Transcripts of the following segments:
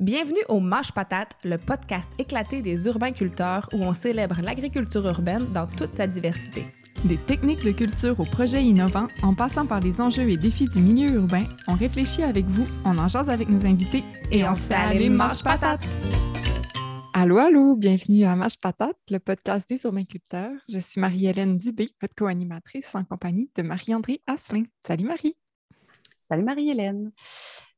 Bienvenue au Mâche Patate, le podcast éclaté des urbains-culteurs où on célèbre l'agriculture urbaine dans toute sa diversité. Des techniques de culture aux projets innovants, en passant par les enjeux et défis du milieu urbain, on réfléchit avec vous, on en jase avec nos invités et, on, se fait aller Mâche Patate! Allô, allô, bienvenue à Mâche Patate, le podcast des urbains-culteurs. Je suis Marie-Hélène Dubé, votre co-animatrice en compagnie de Marie-André Asselin. Salut Marie! Salut Marie-Hélène!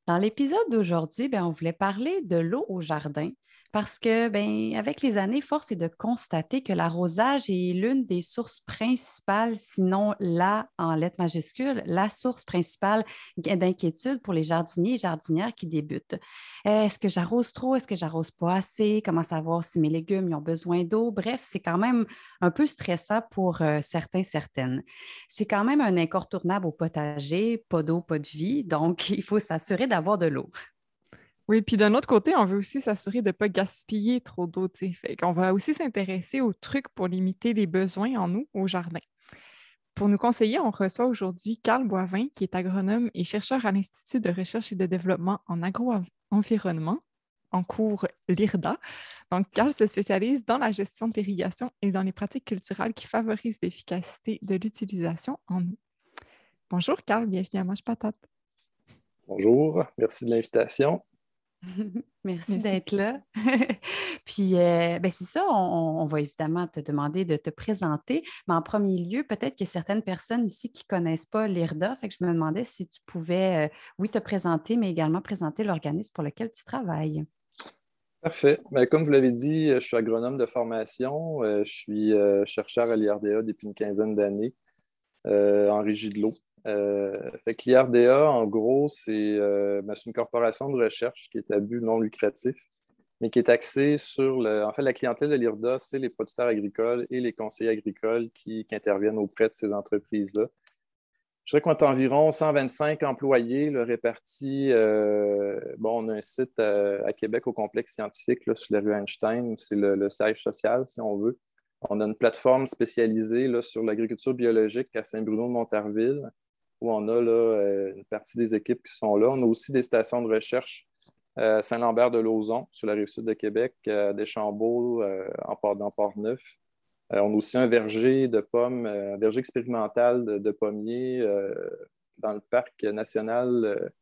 Dans l'épisode d'aujourd'hui, ben, on voulait parler de l'eau au jardin parce que, ben, avec les années, force est de constater que l'arrosage est l'une des sources principales, sinon la en lettres majuscules, la source principale d'inquiétude pour les jardiniers et jardinières qui débutent. Est-ce que j'arrose trop? Est-ce que j'arrose pas assez? Comment savoir si mes légumes ont besoin d'eau? Bref, c'est quand même un peu stressant pour euh, certains, certaines. C'est quand même un incontournable au potager, pas d'eau, pas de vie, donc il faut s'assurer d'avoir de l'eau. Oui, puis d'un autre côté, on veut aussi s'assurer de ne pas gaspiller trop d'eau. Fait qu'on va aussi s'intéresser aux trucs pour limiter les besoins en eau au jardin. Pour nous conseiller, on reçoit aujourd'hui Carl Boivin, qui est agronome et chercheur à l'Institut de recherche et de développement en agro-environnement, en cours l'IRDA. Donc, Carl se spécialise dans la gestion de l'irrigation et dans les pratiques culturelles qui favorisent l'efficacité de l'utilisation en eau. Bonjour Carl, bienvenue à Mange Patate. Bonjour, merci de l'invitation. Merci, d'être là. Puis, euh, ben, c'est ça, on, va évidemment te demander de te présenter, mais en premier lieu, peut-être qu'il y a certaines personnes ici qui ne connaissent pas l'IRDA, fait que je me demandais si tu pouvais, euh, oui, te présenter, mais également présenter l'organisme pour lequel tu travailles. Parfait. Ben, comme vous l'avez dit, je suis agronome de formation. Euh, je suis chercheur à l'IRDA depuis une quinzaine d'années en régie de l'eau. Euh, fait que l'IRDA, en gros, euh, ben, c'est une corporation de recherche qui est à but non lucratif, mais qui est axée sur le. En fait, la clientèle de l'IRDA, c'est les producteurs agricoles et les conseillers agricoles qui, interviennent auprès de ces entreprises-là. Je dirais qu'on a environ 125 employés le répartis. Euh, bon, on a un site à, Québec au complexe scientifique là, sur la rue Einstein, où c'est le, le, siège social, si on veut. On a une plateforme spécialisée là, sur l'agriculture biologique à Saint-Bruno-de-Montarville où on a là, euh, une partie des équipes qui sont là. On a aussi des stations de recherche à euh, Saint-Lambert-de-Lauzon, sur la rive sud de Québec, à Deschambault, euh, en Port, dans Port-Neuf. on a aussi un verger de pommes, un verger expérimental de, pommiers dans le parc national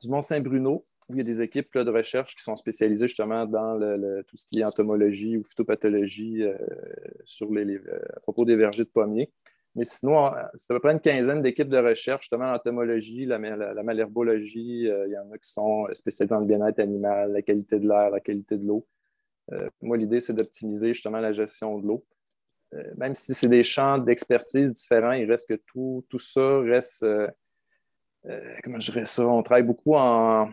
du Mont-Saint-Bruno, où il y a des équipes de recherche qui sont spécialisées justement dans tout ce qui est entomologie ou phytopathologie à propos des vergers de pommiers. Mais sinon, c'est à peu près une quinzaine d'équipes de recherche, justement, en entomologie, la, malherbologie. Euh, il y en a qui sont spécialisés dans le bien-être animal, la qualité de l'air, la qualité de l'eau. Euh, moi, l'idée, c'est d'optimiser justement la gestion de l'eau. Euh, même si c'est des champs d'expertise différents, il reste que tout, tout ça reste. comment je dirais ça? On travaille beaucoup en,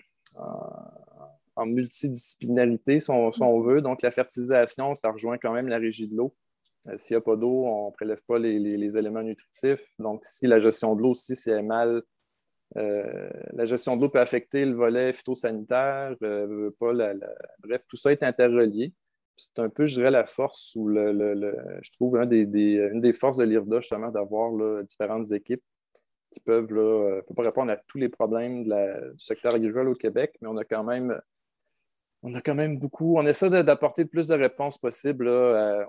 multidisciplinarité, si on, veut. Donc, la fertilisation, ça rejoint quand même la régie de l'eau. Euh, s'il n'y a pas d'eau, on ne prélève pas les, éléments nutritifs. Donc, si la gestion de l'eau aussi, si elle est mal, euh, la gestion de l'eau peut affecter le volet phytosanitaire, euh, bref, tout ça est interrelié. C'est un peu, je dirais, la force ou le, je trouve une des forces de l'IRDA, justement, d'avoir différentes équipes qui peuvent, là, pas répondre à tous les problèmes du secteur agricole au Québec, mais on a quand même on a quand même beaucoup. On essaie d'apporter le plus de réponses possibles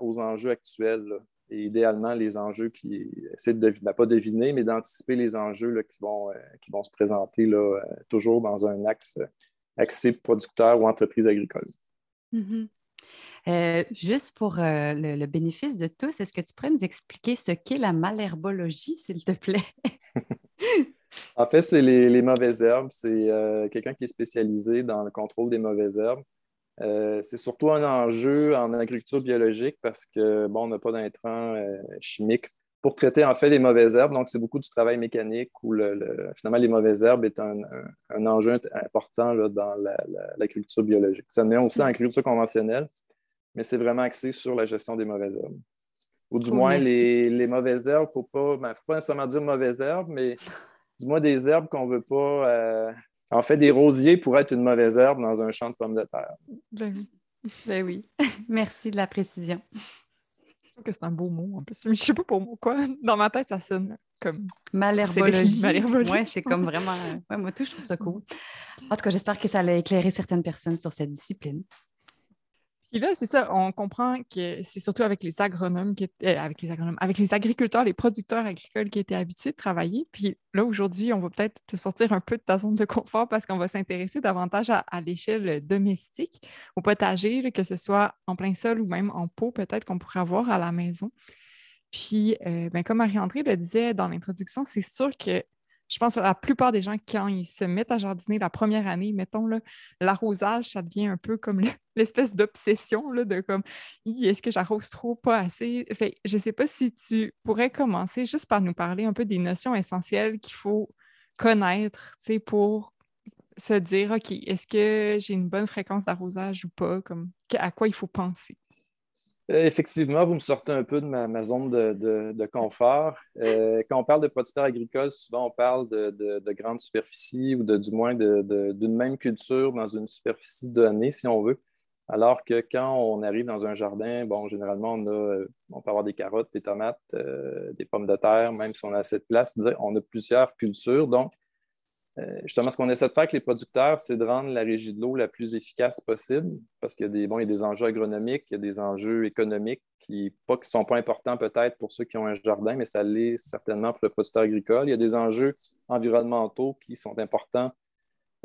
aux enjeux actuels. Et idéalement, les enjeux qui essaient de ben, pas deviner, mais d'anticiper les enjeux qui, vont, euh, qui vont se présenter là, euh, toujours dans un axe axé producteur ou entreprise agricole. Mm-hmm. Euh, juste pour le, bénéfice de tous, est-ce que tu pourrais nous expliquer ce qu'est la malherbologie, s'il te plaît? En fait, c'est les, mauvaises herbes. C'est euh, quelqu'un qui est spécialisé dans le contrôle des mauvaises herbes. Euh, c'est surtout un enjeu en agriculture biologique parce que, bon, on n'a pas d'intrants euh, chimiques pour traiter en fait les mauvaises herbes. Donc, c'est beaucoup du travail mécanique où finalement les mauvaises herbes est un, enjeu important dans la, culture biologique. Ça vient aussi en agriculture conventionnelle, mais c'est vraiment axé sur la gestion des mauvaises herbes. Ou du moins, les, mauvaises herbes, il ne faut, ben, faut pas nécessairement dire mauvaises herbes, mais dis-moi des herbes qu'on ne veut pas. Euh, en fait, des rosiers pourraient être une mauvaise herbe dans un champ de pommes de terre. Ben, ben oui. Merci de la précision. Je trouve que c'est un beau mot en plus. Je ne sais pas pour moi quoi. Dans ma tête, ça sonne comme malherbologie. Oui, c'est comme vraiment. Ouais, moi, tout, je trouve ça cool. En tout cas, j'espère que ça allait éclairer certaines personnes sur cette discipline. Puis là, c'est ça, on comprend que c'est surtout avec les agronomes, euh, avec les agronomes, avec les agriculteurs, les producteurs agricoles qui étaient habitués de travailler. Puis là, aujourd'hui, on va peut-être te sortir un peu de ta zone de confort parce qu'on va s'intéresser davantage à, l'échelle domestique, au potager, que ce soit en plein sol ou même en pot, peut-être qu'on pourrait avoir à la maison. Puis, euh, ben, comme Marie-André le disait dans l'introduction, c'est sûr que je pense que la plupart des gens, quand ils se mettent à jardiner la première année, mettons, l'arrosage, ça devient un peu comme l'espèce d'obsession de comme est-ce que j'arrose trop, pas assez? Fait, je ne sais pas si tu pourrais commencer juste par nous parler un peu des notions essentielles qu'il faut connaître pour se dire OK, est-ce que j'ai une bonne fréquence d'arrosage ou pas? Comme, à quoi il faut penser? Euh, effectivement, vous me sortez un peu de ma, zone de, confort. Euh, quand on parle de producteurs agricoles, souvent on parle de, grandes superficies ou du moins d'une même culture dans une superficie donnée, si on veut. Alors que quand on arrive dans un jardin, bon, généralement, on, a, on peut avoir des carottes, des tomates, euh, des pommes de terre, même si on a assez de place. On a plusieurs cultures. Euh, justement, ce qu'on essaie de faire avec les producteurs, c'est de rendre la régie de l'eau la plus efficace possible parce qu'il y a des, bon, y a des enjeux agronomiques, il y a des enjeux économiques qui ne sont pas importants peut-être pour ceux qui ont un jardin, mais ça l'est certainement pour le producteur agricole. Il y a des enjeux environnementaux qui sont importants,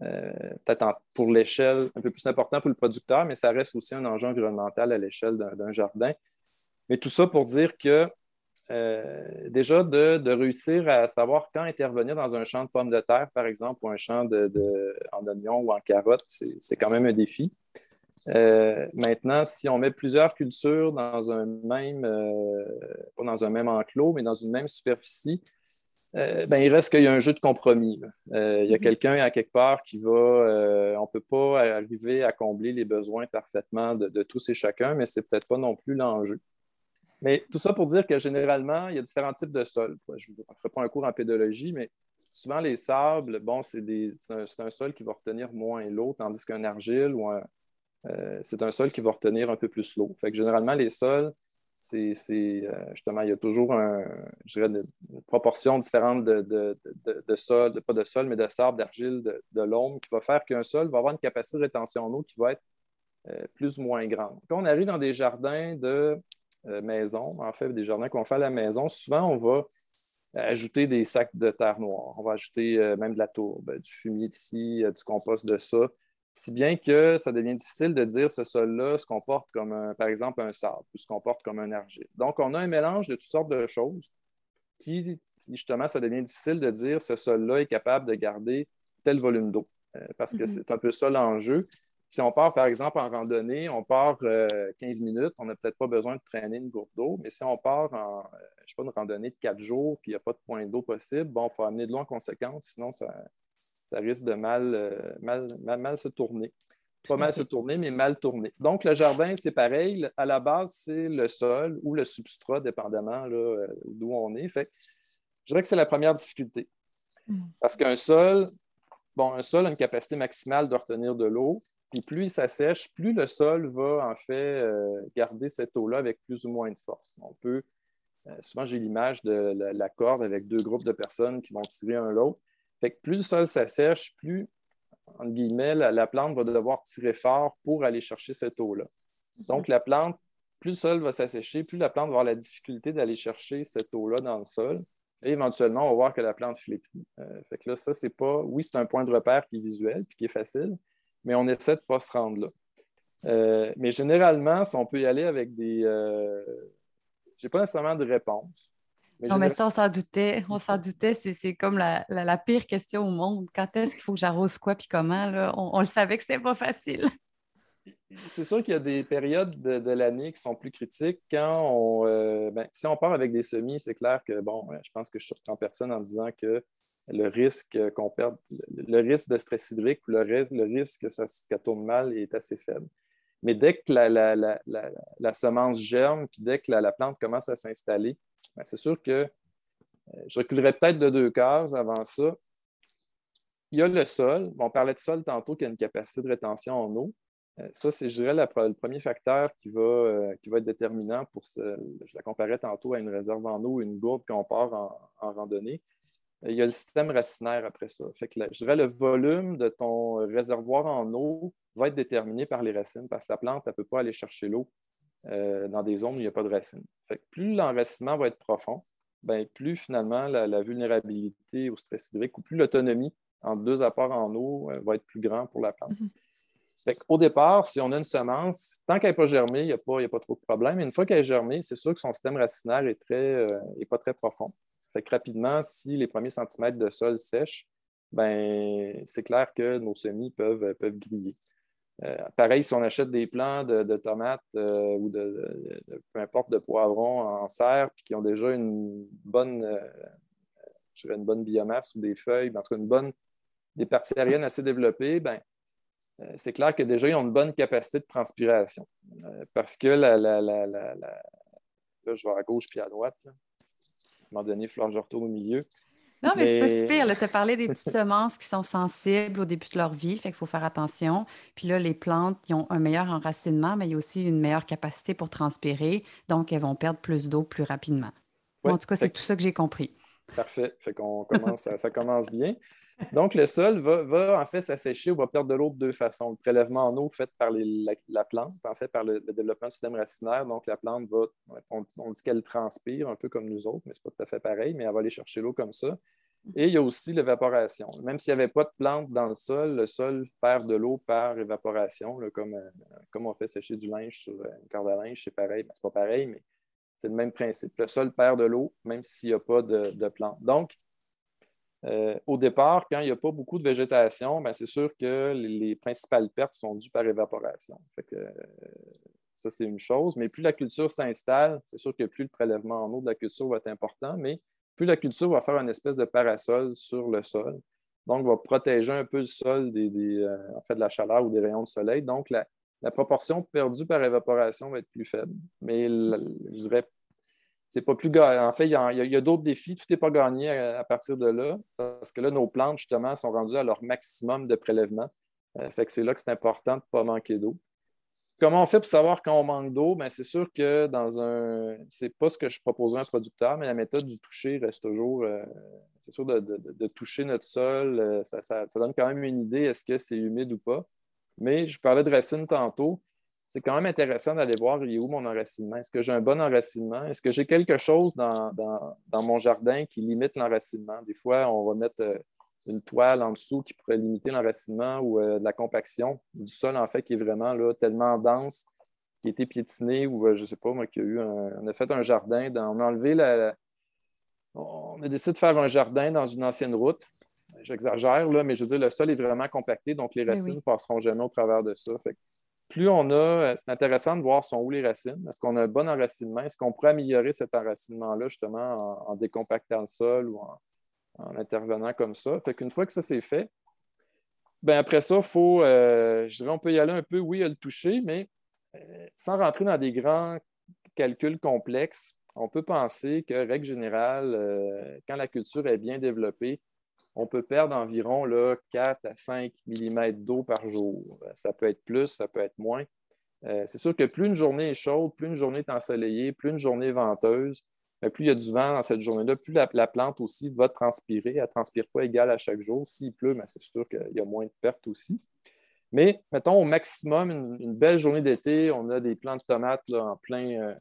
euh, peut-être pour l'échelle un peu plus important pour le producteur, mais ça reste aussi un enjeu environnemental à l'échelle d'un jardin. Mais tout ça pour dire que euh, déjà de, réussir à savoir quand intervenir dans un champ de pommes de terre, par exemple, ou un champ de, en oignon ou en carotte, c'est quand même un défi. Euh, maintenant, si on met plusieurs cultures dans un même, euh, pas dans un même enclos, mais dans une même superficie, ben, il reste qu'il y a un jeu de compromis. il y a mm-hmm. quelqu'un à quelque part qui va, on ne peut pas arriver à combler les besoins parfaitement de, de tous et chacun, mais ce n'est peut-être pas non plus l'enjeu. Mais tout ça pour dire que généralement, il y a différents types de sols. Je ne ferai pas un cours en pédologie, mais souvent les sables, bon, c'est un, sol qui va retenir moins l'eau, tandis qu'un argile euh, c'est un sol qui va retenir un peu plus l'eau. Fait que généralement, les sols, c'est euh, justement, il y a toujours une, proportion différente de, de, sol, pas de sol, mais de sable, d'argile, de, l'ombre, qui va faire qu'un sol va avoir une capacité de rétention d'eau qui va être euh, plus ou moins grande. Quand on arrive dans des jardins de maison, en fait, des jardins qu'on fait à la maison, souvent, on va ajouter des sacs de terre noire. On va ajouter euh, même de la tourbe, du fumier d'ici, euh, du compost de ça. Si bien que ça devient difficile de dire ce sol-là se comporte comme, par exemple, un sable ou se comporte comme un argile. Donc, on a un mélange de toutes sortes de choses qui, justement, ça devient difficile de dire ce sol-là est capable de garder tel volume d'eau. parce que mm-hmm. c'est un peu ça l'enjeu. Si on part, par exemple, en randonnée, on part 15 euh, minutes, on n'a peut-être pas besoin de traîner une gourde d'eau, mais si on part en, euh, je sais pas, une randonnée de 4 jours, puis il n'y a pas de point d'eau possible, bon, il faut amener de l'eau en conséquence, sinon ça, risque de mal, euh, mal, mal, se tourner. Pas mal se tourner, mais mal tourner. Donc, le jardin, c'est pareil. À la base, c'est le sol ou le substrat, dépendamment d'où on est. Fait je dirais que c'est la première difficulté. Hmm. Parce qu'un sol, bon, un sol a une capacité maximale de retenir de l'eau, puis plus il s'assèche, plus le sol va en fait euh, garder cette eau-là avec plus ou moins de force. On peut, euh, souvent j'ai l'image de la, corde avec deux groupes de personnes qui vont tirer un l'autre. Fait que plus le sol s'assèche, plus, entre guillemets, la, plante va devoir tirer fort pour aller chercher cette eau-là. Donc la plante, plus le sol va s'assécher, plus la plante va avoir la difficulté d'aller chercher cette eau-là dans le sol. Et éventuellement, on va voir que la plante flétrit. Euh, fait que là, ça, c'est pas. Oui, c'est un point de repère qui est visuel et qui est facile, mais on essaie de ne pas se rendre là. Euh, mais généralement, si on peut y aller avec des. Euh, je n'ai pas nécessairement de réponse. non, mais ça, on s'en doutait. On s'en doutait. C'est comme la, pire question au monde. Quand est-ce qu'il faut que j'arrose quoi puis comment? Là? On, le savait que ce pas facile. C'est sûr qu'il y a des périodes de, l'année qui sont plus critiques. Quand on, euh, ben, si on part avec des semis, c'est clair que, bon, je pense que je surprends personne en disant que le risque qu'on perde, le risque de stress hydrique ou le, risque que ça, tourne mal est assez faible. Mais dès que la, semence germe, puis dès que la, plante commence à s'installer, ben, c'est sûr que euh, je reculerai peut-être de deux cases avant ça. Il y a le sol. on parlait de sol tantôt qui a une capacité de rétention en eau. Euh, ça, c'est, je dirais, le premier facteur qui va, euh, qui va être déterminant pour ce. Je la comparais tantôt à une réserve en eau, une gourde qu'on part en, randonnée. Euh, il y a le système racinaire après ça. Fait que je dirais le volume de ton réservoir en eau va être déterminé par les racines parce que la plante, elle ne peut pas aller chercher l'eau dans des zones où il n'y a pas de racines. Fait que plus l'enracinement va être profond, ben, plus finalement la, vulnérabilité au stress hydrique ou plus l'autonomie entre deux apports en eau va être plus grand pour la plante. Mm-hmm. Au départ, si on a une semence, tant qu'elle n'est pas germée, il n'y a, pas trop de problème. une fois qu'elle est germée, c'est sûr que son système racinaire est, très, euh, pas très profond. Fait rapidement, si les premiers centimètres de sol sèchent, ben, c'est clair que nos semis peuvent, peuvent griller. Euh, pareil, si on achète des plants de, tomates euh, ou de, peu importe de poivrons en serre, puis qui ont déjà une bonne, une bonne biomasse ou des feuilles, ben, en tout cas une bonne, des parties aériennes assez développées, ben, euh, c'est clair que déjà, ils ont une bonne capacité de transpiration. Euh, parce que la, là, je vais à gauche puis à droite. Moment donné, retourne au milieu. Non, mais, c'est pas si pire. Tu as parlé des petites semences qui sont sensibles au début de leur vie, fait qu'il faut faire attention. Puis là, les plantes, ils ont un meilleur enracinement, mais il y a aussi une meilleure capacité pour transpirer. Donc, elles vont perdre plus d'eau plus rapidement. en tout cas, c'est tout ça que j'ai compris. Parfait. Fait qu'on commence, ça commence bien. Donc, le sol va, en fait s'assécher ou va perdre de l'eau de deux façons. Le prélèvement en eau fait par la, plante, en fait par le, développement du système racinaire. Donc, la plante va, on, dit qu'elle transpire un peu comme nous autres, mais ce n'est pas tout à fait pareil, mais elle va aller chercher l'eau comme ça. Et il y a aussi l'évaporation. Même s'il n'y avait pas de plante dans le sol, le sol perd de l'eau par évaporation, comme, euh, comme on fait sécher du linge sur euh, une corde à linge, c'est pareil. Ben, ce n'est pas pareil, mais c'est le même principe. Le sol perd de l'eau, même s'il n'y a pas de, de plante. Donc, euh, au départ, quand il n'y a pas beaucoup de végétation, ben, c'est sûr que les, principales pertes sont dues par évaporation. Euh, ça, c'est une chose. Mais plus la culture s'installe, c'est sûr que plus le prélèvement en eau de la culture va être important, mais plus la culture va faire une espèce de parasol sur le sol. Donc, va protéger un peu le sol des, euh, de la chaleur ou des rayons de soleil. Donc, la, proportion perdue par évaporation va être plus faible. Mais je dirais c'est pas plus En fait, il y a, d'autres défis. Tout n'est pas gagné à, partir de là, parce que là, nos plantes, justement, sont rendues à leur maximum de prélèvement. Euh, fait que c'est là que c'est important de ne pas manquer d'eau. Comment on fait pour savoir quand on manque d'eau? Ben, c'est sûr que dans un. C'est pas ce que je proposais à un producteur, mais la méthode du toucher reste toujours. Euh, c'est sûr de, toucher notre sol, euh, ça, donne quand même une idée est-ce que c'est humide ou pas. Mais je parlais de racines tantôt c'est quand même intéressant d'aller voir il est où mon enracinement? Est-ce que j'ai un bon enracinement? Est-ce que j'ai quelque chose dans, mon jardin qui limite l'enracinement? Des fois, on va mettre euh, une toile en dessous qui pourrait limiter l'enracinement ou euh, de la compaction du sol, en fait, qui est vraiment là, tellement dense, qui a été piétiné ou euh, je ne sais pas, moi, qui a eu on a fait un jardin, on a enlevé la, On a décidé de faire un jardin dans une ancienne route. J'exagère, là, mais je veux dire, le sol est vraiment compacté, donc les racines ne passeront jamais au travers de ça. Fait plus on a, euh, c'est intéressant de voir sont où les racines. Est-ce qu'on a un bon enracinement? Est-ce qu'on pourrait améliorer cet enracinement-là justement en, décompactant le sol ou en, intervenant comme ça? Fait qu'une fois que ça c'est fait, ben après ça, faut, euh, je dirais, on peut y aller un peu, oui, à le toucher, mais euh, sans rentrer dans des grands calculs complexes, on peut penser que, règle générale, quand la culture est bien développée, on peut perdre environ là, 4 à 5 mm d'eau par jour. Ça peut être plus, ça peut être moins. Euh, c'est sûr que plus une journée est chaude, plus une journée est ensoleillée, plus une journée est venteuse, plus il y a du vent dans cette journée-là, plus la, plante aussi va transpirer. Elle ne transpire pas égal à chaque jour. S'il pleut, ben, c'est sûr qu'il y a moins de pertes aussi. Mais mettons au maximum, une, belle journée d'été, on a des plants de tomates en plein, euh,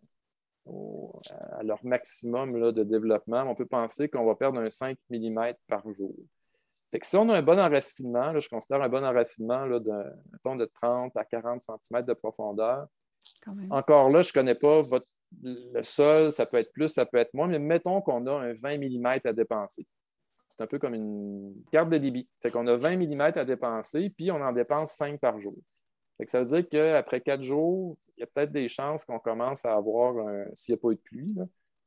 à leur maximum de développement, on peut penser qu'on va perdre un 5 mm par jour. si on a un bon enracinement, je considère un bon enracinement de, de 30 à 40 cm de profondeur. Encore là, je ne connais pas votre, le sol, ça peut être plus, ça peut être moins, mais mettons qu'on a un 20 mm à dépenser. C'est un peu comme une carte de débit. Fait qu'on a 20 mm à dépenser, puis on en dépense 5 par jour ça veut dire qu'après quatre jours, il y a peut-être des chances qu'on commence à avoir, s'il n'y a pas eu de pluie,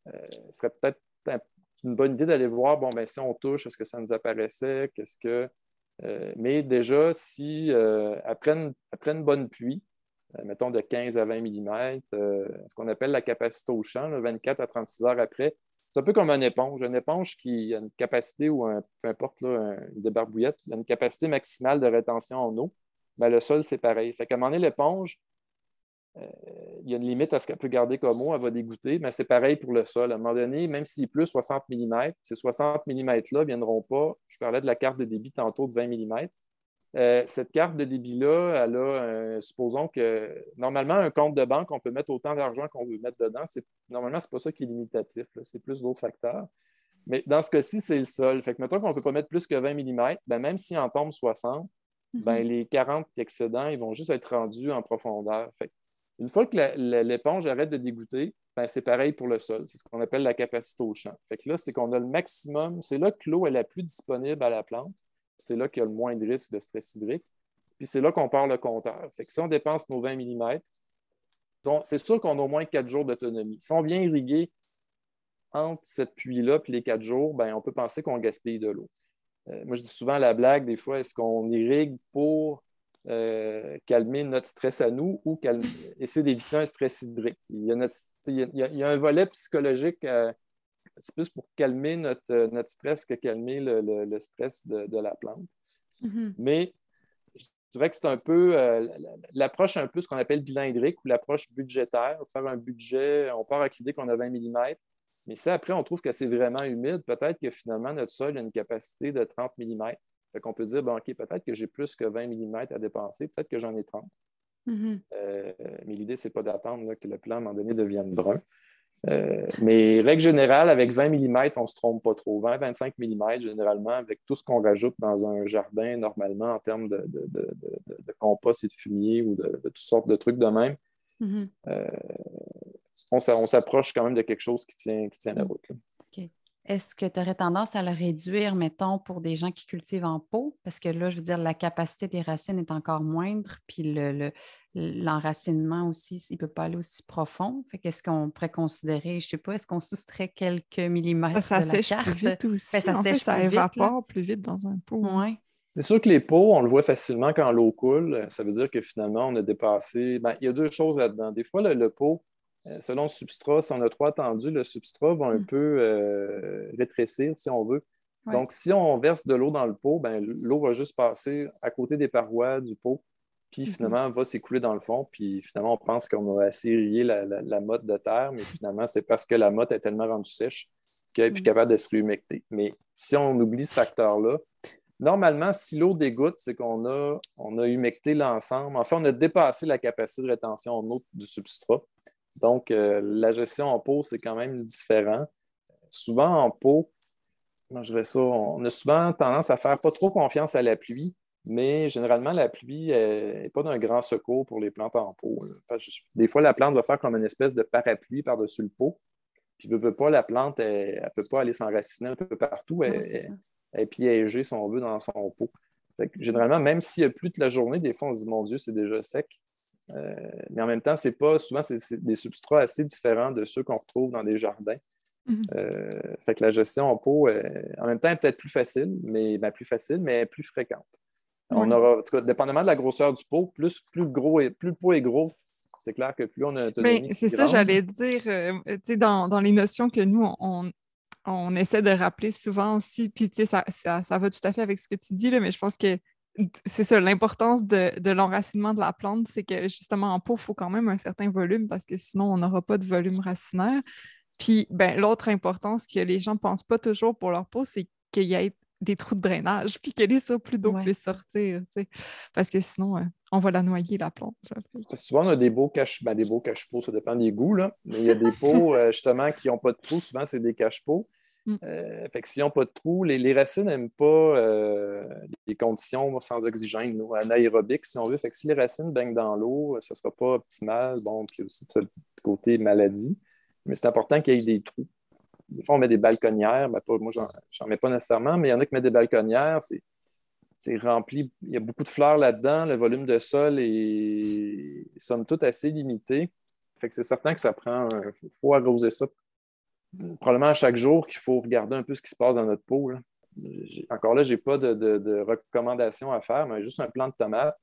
euh, ce serait peut-être une bonne idée d'aller voir, bon, ben, si on touche, est-ce que ça nous apparaissait, qu'est-ce que. Euh, mais déjà, si euh, après, une, bonne pluie, mettons de 15 à 20 mm, ce qu'on appelle la capacité au champ, 24 à 36 heures après, c'est un peu comme une éponge. Une éponge qui a une capacité ou peu importe, une débarbouillette, a une capacité maximale de rétention en eau ben, le sol, c'est pareil. Fait qu'à un moment donné, l'éponge, euh, il y a une limite à ce qu'elle peut garder comme eau, elle va dégoûter, mais c'est pareil pour le sol. À un moment donné, même s'il pleut 60 mm, ces 60 mm-là ne viendront pas. Je parlais de la carte de débit tantôt de 20 mm. Euh, cette carte de débit-là, elle a, supposons que normalement, un compte de banque, on peut mettre autant d'argent qu'on veut mettre dedans. Normalement, ce n'est pas ça qui est limitatif, c'est plus d'autres facteurs. Mais dans ce cas-ci, c'est le sol. Fait que mettons qu'on ne peut pas mettre plus que 20 mm, ben, même s'il en tombe 60, ben, mhm. les 40 excédents, ils vont juste être rendus en profondeur. Fait une fois que l'éponge arrête de dégoûter, ben, c'est pareil pour le sol. C'est ce qu'on appelle la capacité au champ. Fait que là, c'est qu'on a le maximum. C'est là que l'eau est la plus disponible à la plante. C'est là qu'il y a le moins de risque de stress hydrique. Puis c'est là qu'on part le compteur. Fait que si on dépense nos 20 mm, c'est sûr qu'on a au moins 4 jours d'autonomie. Si on vient irriguer entre cette pluie-là et les 4 jours, ben, on peut penser qu'on gaspille de l'eau. Euh, moi, je dis souvent la blague, des fois, est-ce qu'on irrigue pour euh, calmer notre stress à nous ou essayer d'éviter un stress hydrique? Il y a, un volet psychologique, euh, c'est plus pour calmer notre, notre, stress que calmer le, stress de, la plante. Mm-hmm. Mais je dirais que c'est un peu l'approche un peu ce qu'on appelle bilan hydrique ou l'approche budgétaire. Faire un budget, on part avec l'idée qu'on a 20 mm, mais si après on trouve que c'est vraiment humide, peut-être que finalement notre sol a une capacité de 30 mm. Fait qu'on peut dire, bon, OK, peut-être que j'ai plus que 20 mm à dépenser, peut-être que j'en ai 30. Mm-hmm. Euh, mais l'idée, ce n'est pas d'attendre que le plan, à un moment donné, devienne brun. Euh, mais règle générale, avec 20 mm, on ne se trompe pas trop. 20-25 mm, généralement, avec tout ce qu'on rajoute dans un jardin, normalement, en termes de, compost et de fumier ou de, toutes sortes de trucs de même, mm-hmm. euh, on, s'approche quand même de quelque chose qui tient, qui tient la route. Est-ce que tu aurais tendance à le réduire, mettons, pour des gens qui cultivent en pot? Parce que là, je veux dire, la capacité des racines est encore moindre, puis l'enracinement aussi, il ne peut pas aller aussi profond. Fait qu'est-ce qu'on pourrait considérer, je ne sais pas, est-ce qu'on soustrait quelques millimètres ça, de la sèche plus vite aussi. ça, sèche ça évapore plus vite dans un pot. Ouais. C'est sûr que les pots, on le voit facilement quand l'eau coule. Ça veut dire que finalement, on a dépassé. Ben, il y a deux choses là-dedans. Des fois, le pot, selon le substrat, si on a trop attendu, le substrat va un mm. peu euh, rétrécir, si on veut. Donc, si on verse de l'eau dans le pot, ben, l'eau va juste passer à côté des parois du pot, puis mm-hmm. finalement, va s'écouler dans le fond. Puis finalement, on pense qu'on a assez rié la, la, motte de terre, mais finalement, c'est parce que la motte est tellement rendue sèche qu'elle n'est plus mm. capable de se réhumecter. Mais si on oublie ce facteur-là, normalement, si l'eau dégoûte, c'est qu'on a, on a humecté l'ensemble. En fait, on a dépassé la capacité de rétention en eau du substrat. Donc, euh, la gestion en pot, c'est quand même différent. Souvent, en pot, je ça, on a souvent tendance à faire pas trop confiance à la pluie, mais généralement, la pluie n'est pas d'un grand secours pour les plantes en pot. Des fois, la plante va faire comme une espèce de parapluie par-dessus le pot. Puis, ne veut pas, la plante, elle ne peut pas aller s'enraciner un peu partout. Elle, est piégée, si on veut, dans son pot. généralement, même s'il y a plus toute la journée, des fois, on se dit, mon Dieu, c'est déjà sec. Euh, mais en même temps, c'est pas souvent c'est des substrats assez différents de ceux qu'on retrouve dans des jardins. Mhm. Euh, fait que la gestion en pot, en même temps, est peut-être plus facile, mais ben, plus facile, mais plus fréquente. On aura, en tout cas, dépendamment de la grosseur du pot, plus, plus, gros et, plus le pot est gros, c'est clair que plus on a ben, C'est ça, j'allais dire, euh, dans, dans, les notions que nous, on, on, essaie de rappeler souvent aussi, puis ça, ça, ça, va tout à fait avec ce que tu dis, là, mais je pense que c'est ça, l'importance de, l'enracinement de la plante, c'est que justement en pot, il faut quand même un certain volume parce que sinon, on n'aura pas de volume racinaire. Puis, ben, l'autre importance que les gens ne pensent pas toujours pour leur peau, c'est qu'il y ait des trous de drainage, puis que les surplus d'eau puissent sortir, parce que sinon, euh, on va la noyer, la plante. Souvent, on a des beaux cache ben, des beaux cache-pots, ça dépend des goûts, là. mais il y a des pots, euh, justement, qui n'ont pas de trous, souvent, c'est des cache-pots. Mm. Euh, fait que s'ils n'ont pas de trous, les, racines n'aiment pas euh, les conditions sans oxygène, anaérobiques, si on veut. Fait que si les racines baignent dans l'eau, ça ne sera pas optimal. Bon, puis aussi, le côté maladie. Mais c'est important qu'il y ait des trous. Des fois, on met des balconnières. Ben, moi, j'en mets pas nécessairement, mais il y en a qui mettent des balconnières. C'est rempli. Il y a beaucoup de fleurs là-dedans. Le volume de sol est, somme toute, assez limité. Fait que c'est certain que ça prend. Il faut arroser ça probablement à chaque jour qu'il faut regarder un peu ce qui se passe dans notre peau. Encore là, je n'ai pas de, recommandations à faire, mais juste un plan de tomates.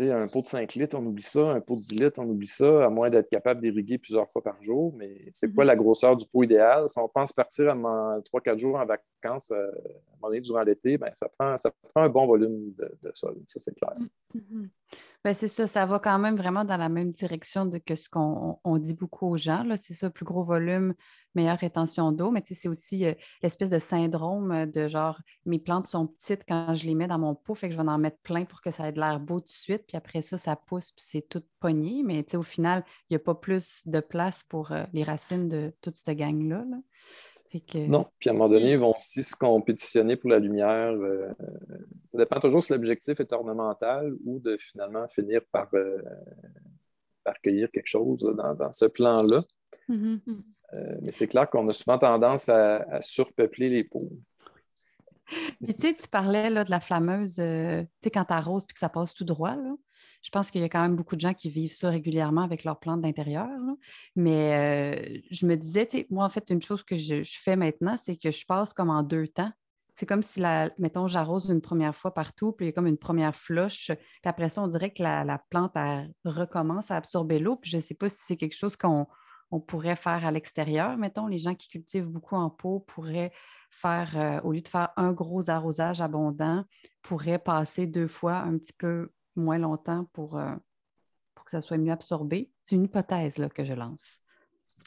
un pot de 5 litres, on oublie ça. Un pot de 10 litres, on oublie ça, à moins d'être capable d'irriguer plusieurs fois par jour. Mais c'est quoi mhm. la grosseur du pot idéal? Si on pense partir à 3-4 jours en vacances, euh, à un moment donné, durant l'été, ben, ça, prend, ça prend un bon volume de, sol. Ça, c'est clair. Mhm. Ben, c'est ça, ça va quand même vraiment dans la même direction que ce qu'on dit beaucoup aux gens. C'est ça, plus gros volume, meilleure rétention d'eau. Mais c'est aussi euh, l'espèce de syndrome euh, de genre, mes plantes sont petites quand je les mets dans mon pot, fait que je vais en mettre plein pour que ça ait de l'air beau tout de suite. Puis après ça, ça pousse, puis c'est tout pogné. Mais au final, il n'y a pas plus de place pour euh, les racines de toute cette gang-là. là non, puis à un moment donné, ils vont aussi se compétitionner pour la lumière. Euh, ça dépend toujours si l'objectif est ornemental ou de finalement finir par, euh, cueillir quelque chose dans, ce plan-là. Mm-hmm. Euh, mais c'est clair qu'on a souvent tendance à, surpeupler les pots. Puis tu sais, tu parlais là, de la flammeuse, tu sais, quand tu arroses puis que ça passe tout droit. Là je pense qu'il y a quand même beaucoup de gens qui vivent ça régulièrement avec leurs plantes d'intérieur. Mais euh, je me disais, moi, en fait, une chose que je, fais maintenant, c'est que je passe comme en deux temps. C'est comme si, mettons, j'arrose une première fois partout, puis il y a comme une première flush. Puis après ça, on dirait que la, plante recommence à absorber l'eau. Puis je ne sais pas si c'est quelque chose qu'on pourrait faire à l'extérieur. Mettons, les gens qui cultivent beaucoup en pot pourraient faire, euh, au lieu de faire un gros arrosage abondant, pourraient passer deux fois un petit peu moins longtemps pour, euh, pour que ça soit mieux absorbé. C'est une hypothèse là, que je lance.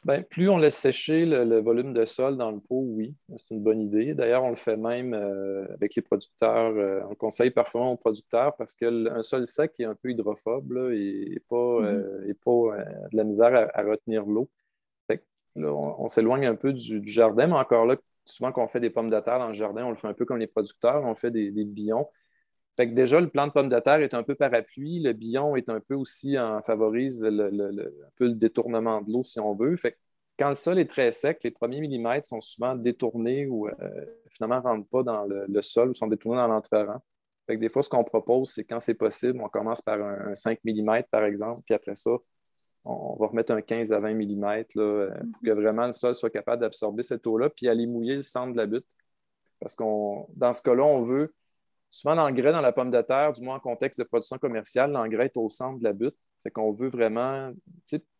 Bien, plus on laisse sécher le, volume de sol dans le pot, oui, c'est une bonne idée. D'ailleurs, on le fait même euh, avec les producteurs. Euh, on conseille parfois aux producteurs parce qu'un sol sec est un peu hydrophobe et pas, mm-hmm. pas de la misère à, retenir l'eau. on, s'éloigne un peu du, jardin, mais encore là, souvent qu'on fait des pommes de terre dans le jardin, on le fait un peu comme les producteurs, on fait des, des billons déjà, le plant de pomme de terre est un peu parapluie. Le billon est un peu aussi en favorise le, un peu le détournement de l'eau, si on veut. Fait quand le sol est très sec, les premiers millimètres sont souvent détournés ou euh, finalement ne rentrent pas dans le, sol ou sont détournés dans l'entrerang. des fois, ce qu'on propose, c'est quand c'est possible, on commence par un, 5 mm, par exemple, puis après ça, on va remettre un 15 à 20 mm là, euh, pour que vraiment le sol soit capable d'absorber cette eau-là, puis aller mouiller le centre de la butte. Parce que dans ce cas-là, on veut souvent l'engrais dans la pomme de terre, du moins en contexte de production commerciale, l'engrais est au centre de la butte. Fait qu'on veut vraiment.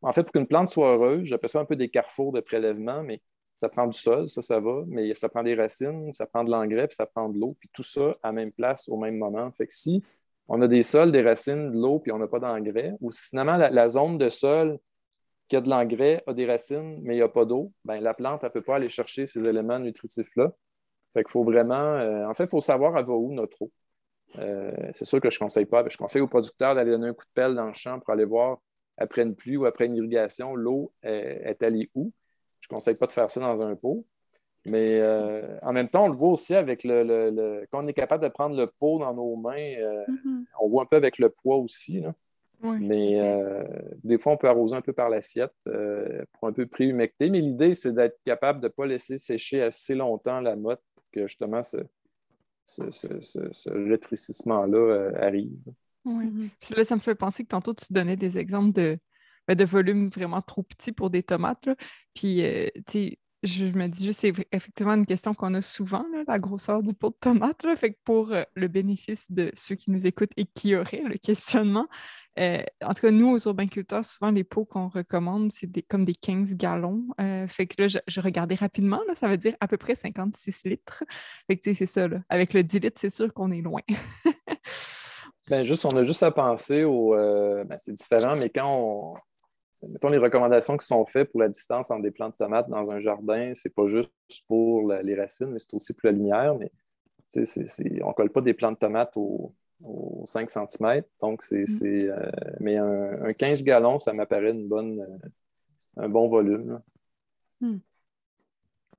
En fait, pour qu'une plante soit heureuse, j'appelle un peu des carrefours de prélèvement, mais ça prend du sol, ça, ça va, mais ça prend des racines, ça prend de l'engrais, puis ça prend de l'eau, puis tout ça à même place au même moment. Fait que si on a des sols, des racines, de l'eau, puis on n'a pas d'engrais, ou si finalement la, zone de sol qui a de l'engrais a des racines, mais il n'y a pas d'eau, ben, la plante ne peut pas aller chercher ces éléments nutritifs-là. Fait qu'il faut vraiment, euh, en fait, il faut savoir à va où notre eau. Euh, c'est sûr que je ne conseille pas. Je conseille aux producteurs d'aller donner un coup de pelle dans le champ pour aller voir après une pluie ou après une irrigation, l'eau est, allée où. Je ne conseille pas de faire ça dans un pot. Mais euh, en même temps, on le voit aussi avec le, Quand on est capable de prendre le pot dans nos mains, mm-hmm. on voit un peu avec le poids aussi. mais des fois, on peut arroser un peu par l'assiette pour un peu pré-humecter. Mais l'idée, c'est d'être capable de ne pas laisser sécher assez longtemps la motte que justement ce, ce, rétrécissement-là euh, arrive. Oui. Mm-hmm. là, ça me fait penser que tantôt, tu donnais des exemples de, ben, de volume vraiment trop petit pour des tomates. Puis, euh, tu sais, je me dis juste, c'est effectivement une question qu'on a souvent, la grosseur du pot de tomate. Fait que pour euh, le bénéfice de ceux qui nous écoutent et qui auraient le questionnement, euh, en tout cas, nous, aux urbainculteurs, souvent, les pots qu'on recommande, c'est comme des 15 gallons. Euh, fait que là, je, regardais rapidement, là, ça veut dire à peu près 56 litres. Fait que, c'est ça, Avec le 10 litres, c'est sûr qu'on est loin. ben, juste, on a juste à penser au. Ben, c'est différent, mais quand on, mettons, les recommandations qui sont faites pour la distance entre des plantes de tomates dans un jardin, c'est pas juste pour les racines, mais c'est aussi pour la lumière. Mais on ne colle pas des plantes de tomates aux, 5 cm. Donc, c'est, mm. euh, mais un, 15 gallons, ça m'apparaît une bonne, euh, un bon volume. Mm.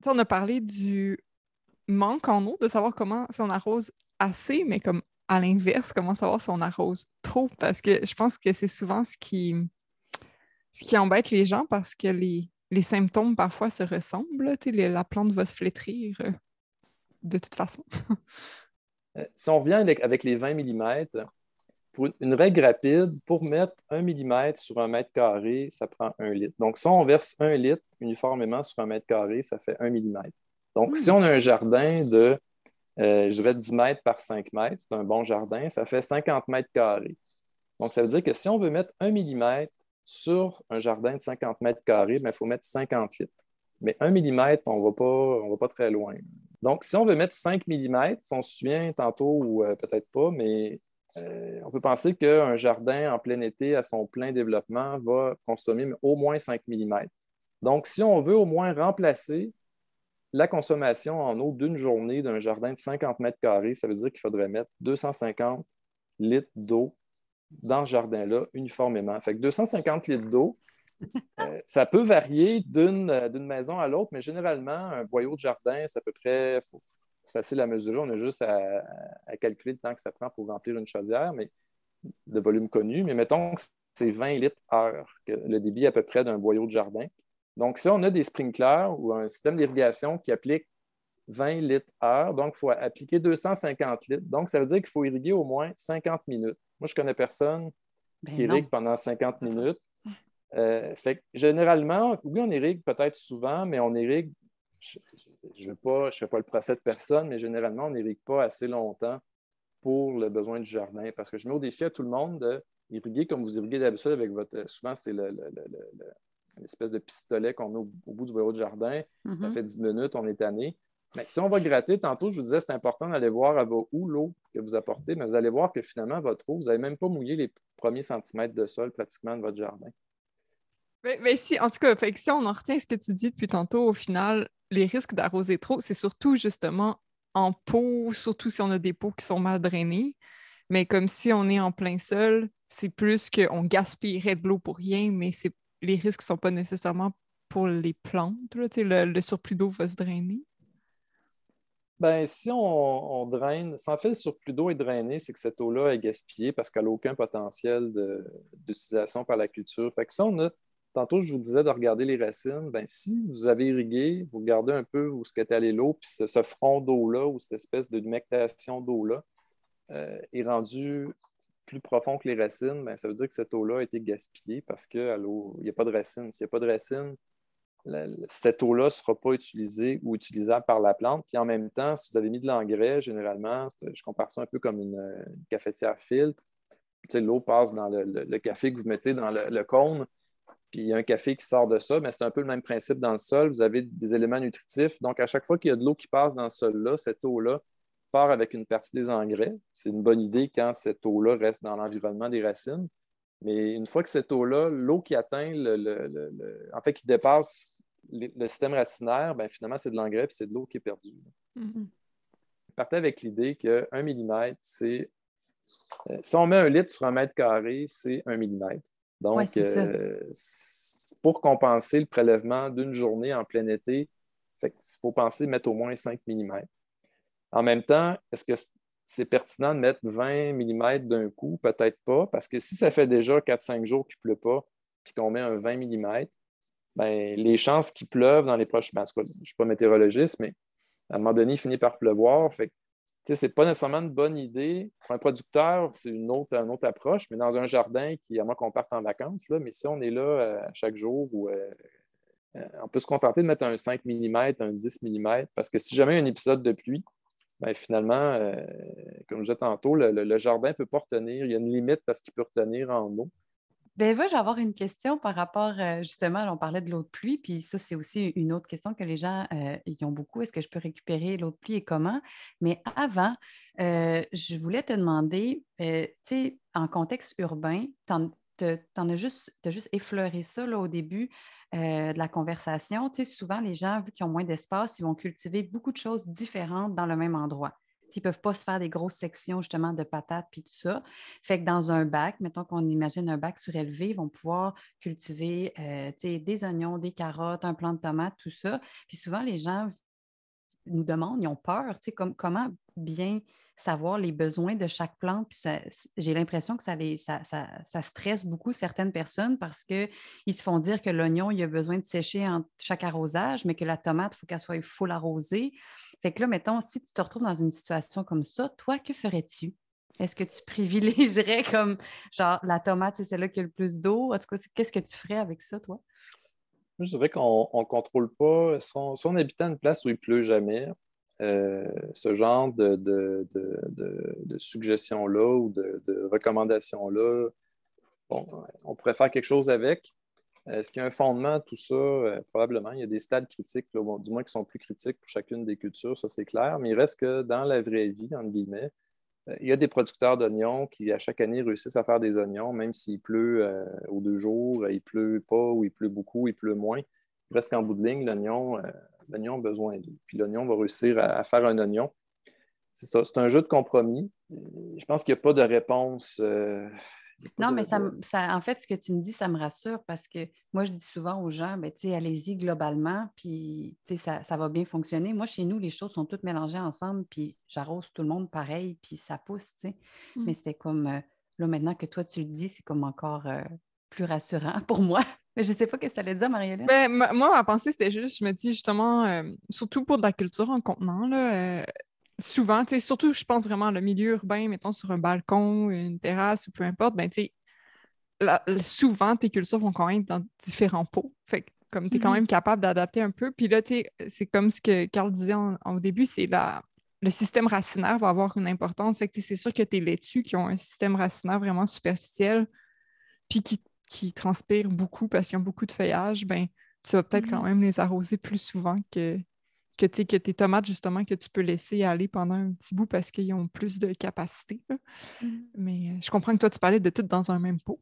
On a parlé du manque en eau, de savoir comment si on arrose assez, mais comme à l'inverse, comment savoir si on arrose trop, parce que je pense que c'est souvent ce qui ce qui embête les gens parce que les, symptômes parfois se ressemblent. la plante va se flétrir euh, de toute façon. Euh, si on revient avec, les 20 mm, pour une règle rapide, pour mettre 1 mm sur un mètre carré, ça prend 1 litre. Donc, si on verse 1 litre uniformément sur un mètre carré, ça fait 1 mm. Donc, si hmm. on a un jardin de, euh, je dirais, 10 mètres par 5 mètres, c'est un bon jardin, ça fait 50 mètres carrés. Donc, ça veut dire que si on veut mettre 1 mm sur un jardin de 50 mètres carrés, il faut mettre 50 litres. Mais 1 mm, on ne va pas très loin. Donc, si on veut mettre 5 mm, si on se souvient tantôt ou euh, peut-être pas, mais euh, on peut penser qu'un jardin en plein été à son plein développement va consommer au moins 5 mm. Donc, si on veut au moins remplacer la consommation en eau d'une journée d'un jardin de 50 mètres carrés, ça veut dire qu'il faudrait mettre 250 litres d'eau dans ce jardin-là uniformément. Fait que 250 litres d'eau, euh, ça peut varier euh, d'une maison à l'autre, mais généralement, un boyau de jardin, c'est à peu près, c'est facile à mesurer, on a juste à, calculer le temps que ça prend pour remplir une chaudière, mais de volume connu, mais mettons que c'est 20 litres heure, le débit à peu près d'un boyau de jardin. Donc, si on a des sprinklers ou un système d'irrigation qui applique 20 litres heure, donc il faut appliquer 250 litres. Donc, ça veut dire qu'il faut irriguer au moins 50 minutes. Moi, je ne connais personne ben qui irrigue pendant 50 minutes. Euh, fait généralement, oui, on irrigue peut-être souvent, mais on irrigue, je ne fais pas le procès de personne, mais généralement, on n'irrigue pas assez longtemps pour le besoin du jardin. Parce que je mets au défi à tout le monde d'irriguer comme vous irriguez d'habitude avec votre. Souvent, c'est l'espèce de pistolet qu'on a au, bout du bureau de jardin. Ça mm-hmm. fait 10 minutes, on est tanné. Mais si on va gratter, tantôt, je vous disais, c'est important d'aller voir à où l'eau que vous apportez, mais vous allez voir que finalement, votre eau, vous n'avez même pas mouillé les premiers centimètres de sol pratiquement de votre jardin. Mais, si, en tout cas, si on en retient ce que tu dis depuis tantôt, au final, les risques d'arroser trop, c'est surtout justement en pot, surtout si on a des pots qui sont mal drainés. Mais comme si on est en plein sol, c'est plus qu'on gaspillerait de l'eau pour rien, mais les risques ne sont pas nécessairement pour les plantes. le, surplus d'eau va se drainer. Ben, si on, draine, sans fait le surplus d'eau est drainé, c'est que cette eau-là est gaspillée parce qu'elle n'a aucun potentiel d'utilisation par la culture. Fait que si on a Tantôt, je vous disais de regarder les racines. Ben, si vous avez irrigué, vous regardez un peu où ce qu'est allé l'eau, puis ce, front d'eau-là ou cette espèce de humectation d'eau-là euh, est rendu plus profond que les racines, ben, ça veut dire que cette eau-là a été gaspillée parce qu'il n'y a pas de racines. S'il n'y a pas de racines, cette eau-là ne sera pas utilisée ou utilisable par la plante. Puis en même temps, si vous avez mis de l'engrais, généralement, je compare ça un peu comme une, cafetière filtre. L'eau passe dans le, café que vous mettez dans le cône puis il y a un café qui sort de ça, mais c'est un peu le même principe dans le sol. Vous avez des éléments nutritifs. Donc, à chaque fois qu'il y a de l'eau qui passe dans ce sol-là, cette eau-là part avec une partie des engrais. C'est une bonne idée quand cette eau-là reste dans l'environnement des racines. Mais une fois que cette eau-là, l'eau qui atteint le, en fait, qui dépasse le système racinaire, ben, finalement, c'est de l'engrais puis c'est de l'eau qui est perdue. Mm Partez avec l'idée que 1 mm, c'est. Euh, si on met un litre sur un mètre carré, c'est 1 mm. Donc, euh, pour compenser le prélèvement d'une journée en plein été, il faut penser mettre au moins 5 mm. En même temps, est-ce que c'est pertinent de mettre 20 mm d'un coup? Peut-être pas, parce que si ça fait déjà 4-5 jours qu'il ne pleut pas, puis qu'on met un 20 mm, ben, les chances qu'il pleuve dans les prochains... Ben, je ne suis pas météorologiste, mais à un moment donné, il finit par pleuvoir. Ce n'est pas nécessairement une bonne idée. Pour un producteur, c'est une autre, autre approche, mais dans un jardin qui, à moins qu'on parte en vacances, là, mais si on est là euh, chaque jour, ou, euh, euh, on peut se contenter de mettre un 5 mm, un 10 mm, parce que si jamais il y a un épisode de pluie, ben, finalement, comme je disais tantôt, le, jardin ne peut pas retenir. Il y a une limite parce qu'il peut retenir en eau. Ben, moi, j'ai avoir une question par rapport, euh, justement, on parlait de l'eau de pluie, puis ça, c'est aussi une autre question que les gens euh, y ont beaucoup. Est-ce que je peux récupérer l'eau de pluie et comment? Mais avant, euh, je voulais te demander, tu sais, en contexte urbain, tu as juste, juste effleuré ça là, au début de la conversation. Tu souvent, les gens, vu qu'ils ont moins d'espace, ils vont cultiver beaucoup de choses différentes dans le même endroit ils ne peuvent pas se faire des grosses sections justement de patates puis tout ça. Fait que dans un bac, mettons qu'on imagine un bac surélevé, ils vont pouvoir cultiver euh, des oignons, des carottes, un plant de tomates, tout ça. Puis souvent, les gens nous demandent, ils ont peur, comme, comment bien savoir les besoins de chaque plante. J'ai l'impression que ça, les, ça, stresse beaucoup certaines personnes parce qu'ils se font dire que l'oignon, il a besoin de sécher en chaque arrosage, mais que la tomate, il faut qu'elle soit full arrosée. Fait que là, mettons, si tu te retrouves dans une situation comme ça, toi, que ferais-tu? Est-ce que tu privilégierais comme, genre, la tomate, c'est celle-là qui a le plus d'eau? En tout cas, qu'est-ce que tu ferais avec ça, toi? Je dirais qu'on ne contrôle pas. Si on, habite à une place où il pleut jamais, euh, ce genre de, suggestions-là ou de, recommandations-là bon, on pourrait faire quelque chose avec. Est-ce qu'il y a un fondement tout ça? probablement. Il y a des stades critiques, du moins qui sont plus critiques pour chacune des cultures, ça c'est clair. Mais il reste que dans la vraie vie, entre guillemets, il y a des producteurs d'oignons qui, à chaque année, réussissent à faire des oignons, même s'il pleut aux deux jours, il pleut pas ou il pleut beaucoup, il pleut moins. Il reste qu'en bout de ligne, l'oignon, l'oignon a besoin d'eau. Puis l'oignon va réussir à faire un oignon c'est ça, c'est un jeu de compromis. Je pense qu'il n'y a pas de réponse. Euh, non, mais ça, en fait, ce que tu me dis, ça me rassure parce que moi, je dis souvent aux gens, ben, allez-y globalement, puis ça, ça va bien fonctionner. Moi, chez nous, les choses sont toutes mélangées ensemble, puis j'arrose tout le monde pareil, puis ça pousse. sais. Mmh. Mais c'était comme, euh, là, maintenant que toi, tu le dis, c'est comme encore euh, plus rassurant pour moi. Mais je ne sais pas ce que ça allait dire, Marie-Hélène. Ben, moi, ma pensée, c'était juste, je me dis justement, surtout pour de la culture en contenant, là, souvent, surtout, je pense vraiment le milieu urbain, mettons sur un balcon, une terrasse ou peu importe, ben, souvent, tes cultures vont quand même être dans différents pots. Fait comme tu es quand mm-hmm. même capable d'adapter un peu. Puis là, c'est comme ce que Carl disait au début, c'est la, le système racinaire va avoir une importance. Fait que c'est sûr que tes laitues qui ont un système racinaire vraiment superficiel, puis qui, qui transpirent beaucoup parce qu'ils ont beaucoup de feuillage, ben, tu vas peut-être quand mm-hmm. même les arroser plus souvent que, que, que tes tomates, justement, que tu peux laisser aller pendant un petit bout parce qu'ils ont plus de capacité. Mmh. Mais euh, je comprends que toi, tu parlais de tout dans un même pot.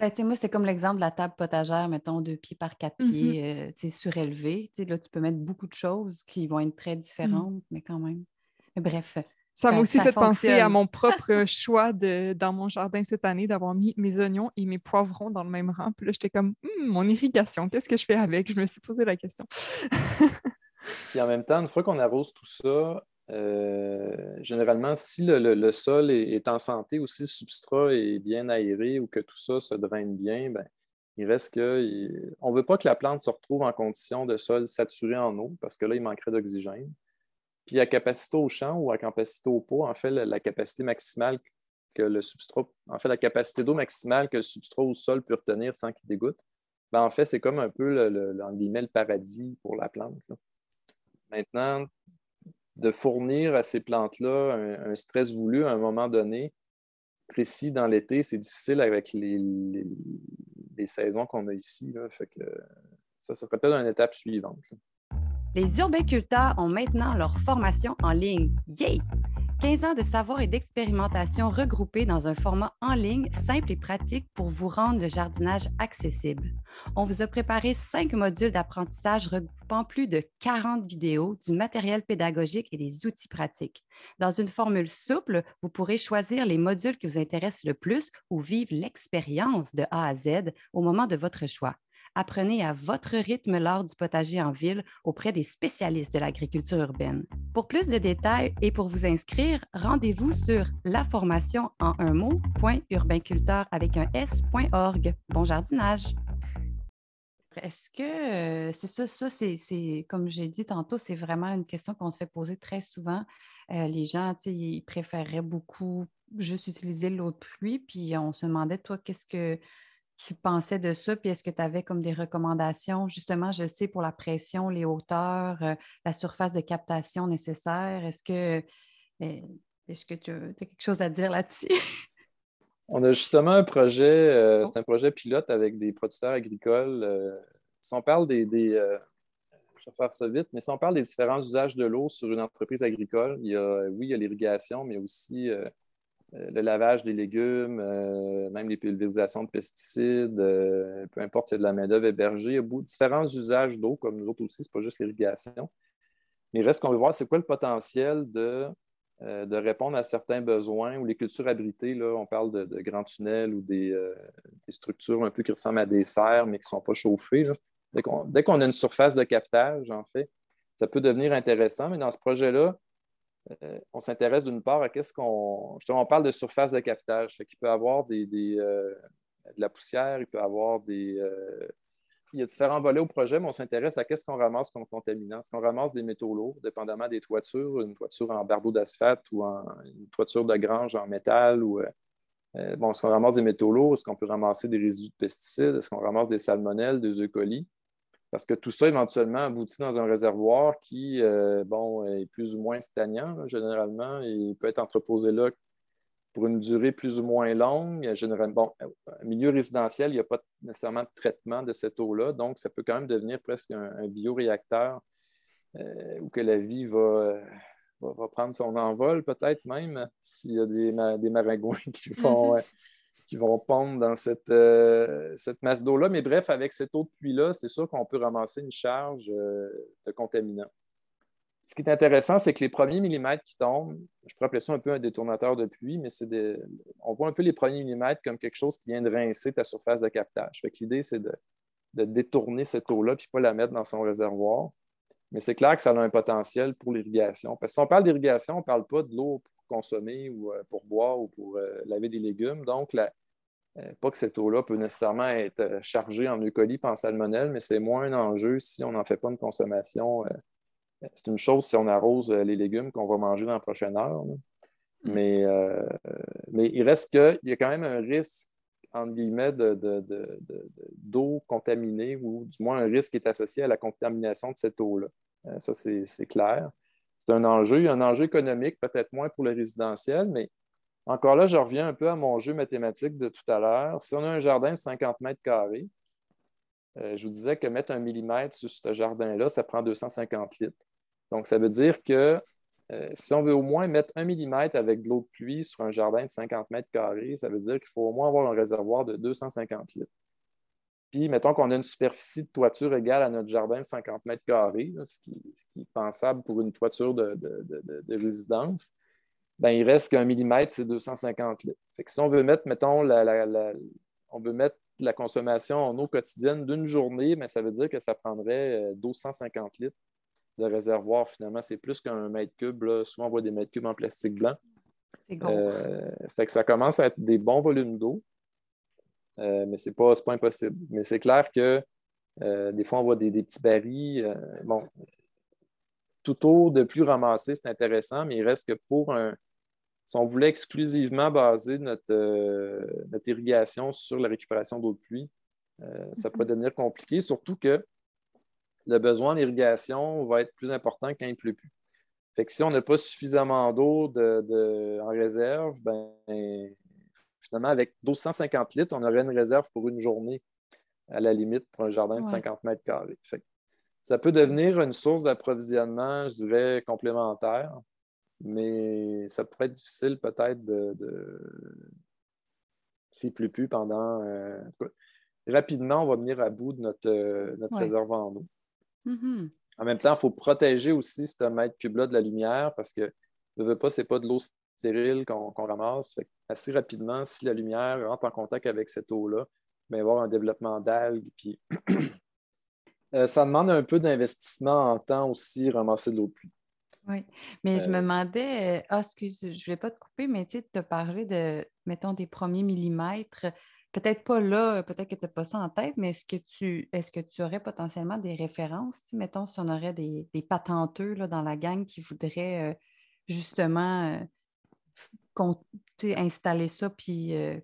Ben, moi, c'est comme l'exemple de la table potagère, mettons, deux pieds par quatre mmh pieds, euh, surélevé. Là, tu peux mettre beaucoup de choses qui vont être très mmh. différentes, mais quand même. bref. Ça m'a aussi fait penser à mon propre choix de, dans mon jardin cette année d'avoir mis mes oignons et mes poivrons dans le même rang. Puis là, j'étais comme, mon irrigation, qu'est-ce que je fais avec? Je me suis posé la question. Puis en même temps, une fois qu'on arrose tout ça, euh, généralement, si le, sol est, en santé ou si le substrat est bien aéré ou que tout ça se draine bien, ben, il reste que. on ne veut pas que la plante se retrouve en condition de sol saturé en eau parce que là, il manquerait d'oxygène. Puis à capacité au champ ou à capacité au pot, en fait, la, capacité maximale que le substrat, en fait, la capacité d'eau maximale que le substrat au sol peut retenir sans qu'il dégoûte, ben, en fait, c'est comme un peu le, le, le paradis pour la plante. Maintenant, de fournir à ces plantes-là un, stress voulu à un moment donné, précis dans l'été, c'est difficile avec les, saisons qu'on a ici. Ça, ça serait peut-être une étape suivante. Les urbainculteurs ont maintenant leur formation en ligne. Yay! 15 ans de savoir et d'expérimentation regroupés dans un format en ligne simple et pratique pour vous rendre le jardinage accessible. On vous a préparé cinq modules d'apprentissage regroupant plus de 40 vidéos, du matériel pédagogique et des outils pratiques. Dans une formule souple, vous pourrez choisir les modules qui vous intéressent le plus ou vivre l'expérience de A à Z au moment de votre choix. Apprenez à votre rythme l'art du potager en ville auprès des spécialistes de l'agriculture urbaine. Pour plus de détails et pour vous inscrire, rendez-vous sur la formation en un mot.urbainculteur avec un s.org. Bon jardinage! Est-ce que euh, c'est ça, ça c'est comme j'ai dit tantôt, c'est vraiment une question qu'on se fait poser très souvent. Euh, les gens, ils préféreraient beaucoup juste utiliser l'eau de pluie, puis on se demandait, toi, qu'est-ce que tu pensais de ça? Puis est-ce que tu avais comme des recommandations? Justement, je sais pour la pression, les hauteurs, euh, la surface de captation nécessaire. Est-ce que, euh, est-ce que tu as quelque chose à dire là-dessus? On a justement un projet, euh, oh. c'est un projet pilote avec des producteurs agricoles. si on parle des, je vais faire ça vite, mais si on parle des différents usages de l'eau sur une entreprise agricole, il y a, oui, il y a l'irrigation, mais aussi euh, le lavage des légumes, euh, même les pulvérisations de pesticides, euh, peu importe c'est de la main-d'œuvre hébergée. Différents usages d'eau, comme nous autres aussi, ce n'est pas juste l'irrigation. Mais reste qu'on veut voir, c'est quoi le potentiel de, de, répondre à certains besoins ou les cultures abritées. Là, on parle de, grands tunnels ou des, structures un peu qui ressemblent à des serres, mais qui ne sont pas chauffées. Dès qu'on a une surface de captage, en fait, ça peut devenir intéressant. Mais dans ce projet-là, euh, on s'intéresse d'une part à qu'est-ce qu'on. On parle de surface de captage. Il peut avoir des, euh, de la poussière, il peut avoir des. Euh, il y a différents volets au projet, mais on s'intéresse à qu'est-ce qu'on ramasse comme contaminant. Est-ce qu'on ramasse des métaux lourds, dépendamment des toitures, une toiture en bardeau d'asphalte ou une toiture de grange en métal ou. bon, est-ce qu'on ramasse des métaux lourds? Est-ce qu'on peut ramasser des résidus de pesticides? Est-ce qu'on ramasse des salmonelles, des E. Parce que tout ça, éventuellement, aboutit dans un réservoir qui, euh, bon, est plus ou moins stagnant, généralement, et peut être entreposé là pour une durée plus ou moins longue. Généralement, bon, milieu résidentiel, il n'y a pas nécessairement de traitement de cette eau-là, donc ça peut quand même devenir presque un, bioréacteur où que la vie va, va, prendre son envol, peut-être même, s'il y a des, des maringouins qui vont, mm-hmm. Qui vont pondre dans cette, cette masse d'eau-là. Mais bref, avec cette eau de pluie-là, c'est sûr qu'on peut ramasser une charge de contaminants. Ce qui est intéressant, c'est que les premiers millimètres qui tombent, je pourrais appeler ça un peu un détournateur de pluie, mais c'est on voit un peu les premiers millimètres comme quelque chose qui vient de rincer ta surface de captage. l'idée, c'est de, détourner cette eau-là puis pas la mettre dans son réservoir. Mais c'est clair que ça a un potentiel pour l'irrigation. Parce que si on parle d'irrigation, on ne parle pas de l'eau consommer ou euh, pour boire ou pour euh, laver des légumes. Donc, euh, pas que cette eau-là peut nécessairement être chargée en eucolypte, en salmonelle, mais c'est moins un enjeu si on n'en fait pas une consommation c'est une chose si on arrose les légumes qu'on va manger dans la prochaine heure. Mm. Mais, euh, mais il reste qu'il y a quand même un risque, entre guillemets, d'eau contaminée, ou du moins un risque qui est associé à la contamination de cette eau-là. Euh, ça, c'est clair. C'est un enjeu. Un enjeu économique, peut-être moins pour le résidentiel, mais encore là, je reviens un peu à mon jeu mathématique de tout à l'heure. Si on a un jardin de 50 mètres carrés, je vous disais que mettre un millimètre sur ce jardin-là, ça prend 250 litres. Donc, ça veut dire que euh, si on veut au moins mettre un millimètre avec de l'eau de pluie sur un jardin de 50 mètres carrés, ça veut dire qu'il faut au moins avoir un réservoir de 250 litres. Puis, mettons qu'on a une superficie de toiture égale à notre jardin de 50 mètres carrés, ce, qui, est pensable pour une toiture de, résidence, ben, il reste qu'un millimètre, c'est 250 litres. Fait que si on veut mettre, mettons, la, on veut mettre la consommation en eau quotidienne d'une journée, mais ben, ça veut dire que ça prendrait 1250 euh, litres de réservoir, finalement, c'est plus qu'un mètre cube. Souvent, on voit des mètres cubes en plastique blanc. C'est euh, fait que ça commence à être des bons volumes d'eau, euh, mais ce n'est pas, pas, impossible. Mais c'est clair que euh, des fois, on voit des, petits barils. bon, tout eau de plus ramassé, c'est intéressant, mais il reste que pour un. Si on voulait exclusivement baser notre, notre irrigation sur la récupération d'eau de pluie, ça pourrait devenir compliqué, surtout que le besoin d'irrigation va être plus important quand il ne pleut plus. Fait que si on n'a pas suffisamment d'eau en réserve, ben, finalement, avec 1250 litres, on aurait une réserve pour une journée, à la limite, pour un jardin de 50 mètres carrés. ça peut devenir une source d'approvisionnement, je dirais, complémentaire, mais ça pourrait être difficile peut-être de, s'il ne pleut plus pendant. Euh, rapidement, on va venir à bout de notre, euh, notre réservoir en eau. Mm-hmm. En même temps, il faut protéger aussi ce mètre cube-là de la lumière parce que ne veut pas, ce n'est pas de l'eau stérile qu'on ramasse. assez rapidement, si la lumière rentre en contact avec cette eau-là, il va y avoir un développement d'algues. Puis... Euh, ça demande un peu d'investissement en temps aussi, ramasser de l'eau de pluie. Oui, mais je me euh, demandais, euh, ah, excuse, je ne voulais pas te couper, mais tu as parlé de, mettons, des premiers millimètres peut-être pas là, peut-être que tu n'as pas ça en tête, mais est-ce que tu est-ce que tu aurais potentiellement des références? Mettons, si on aurait des, patenteux là, dans la gang qui voudraient euh, justement installer ça puis euh,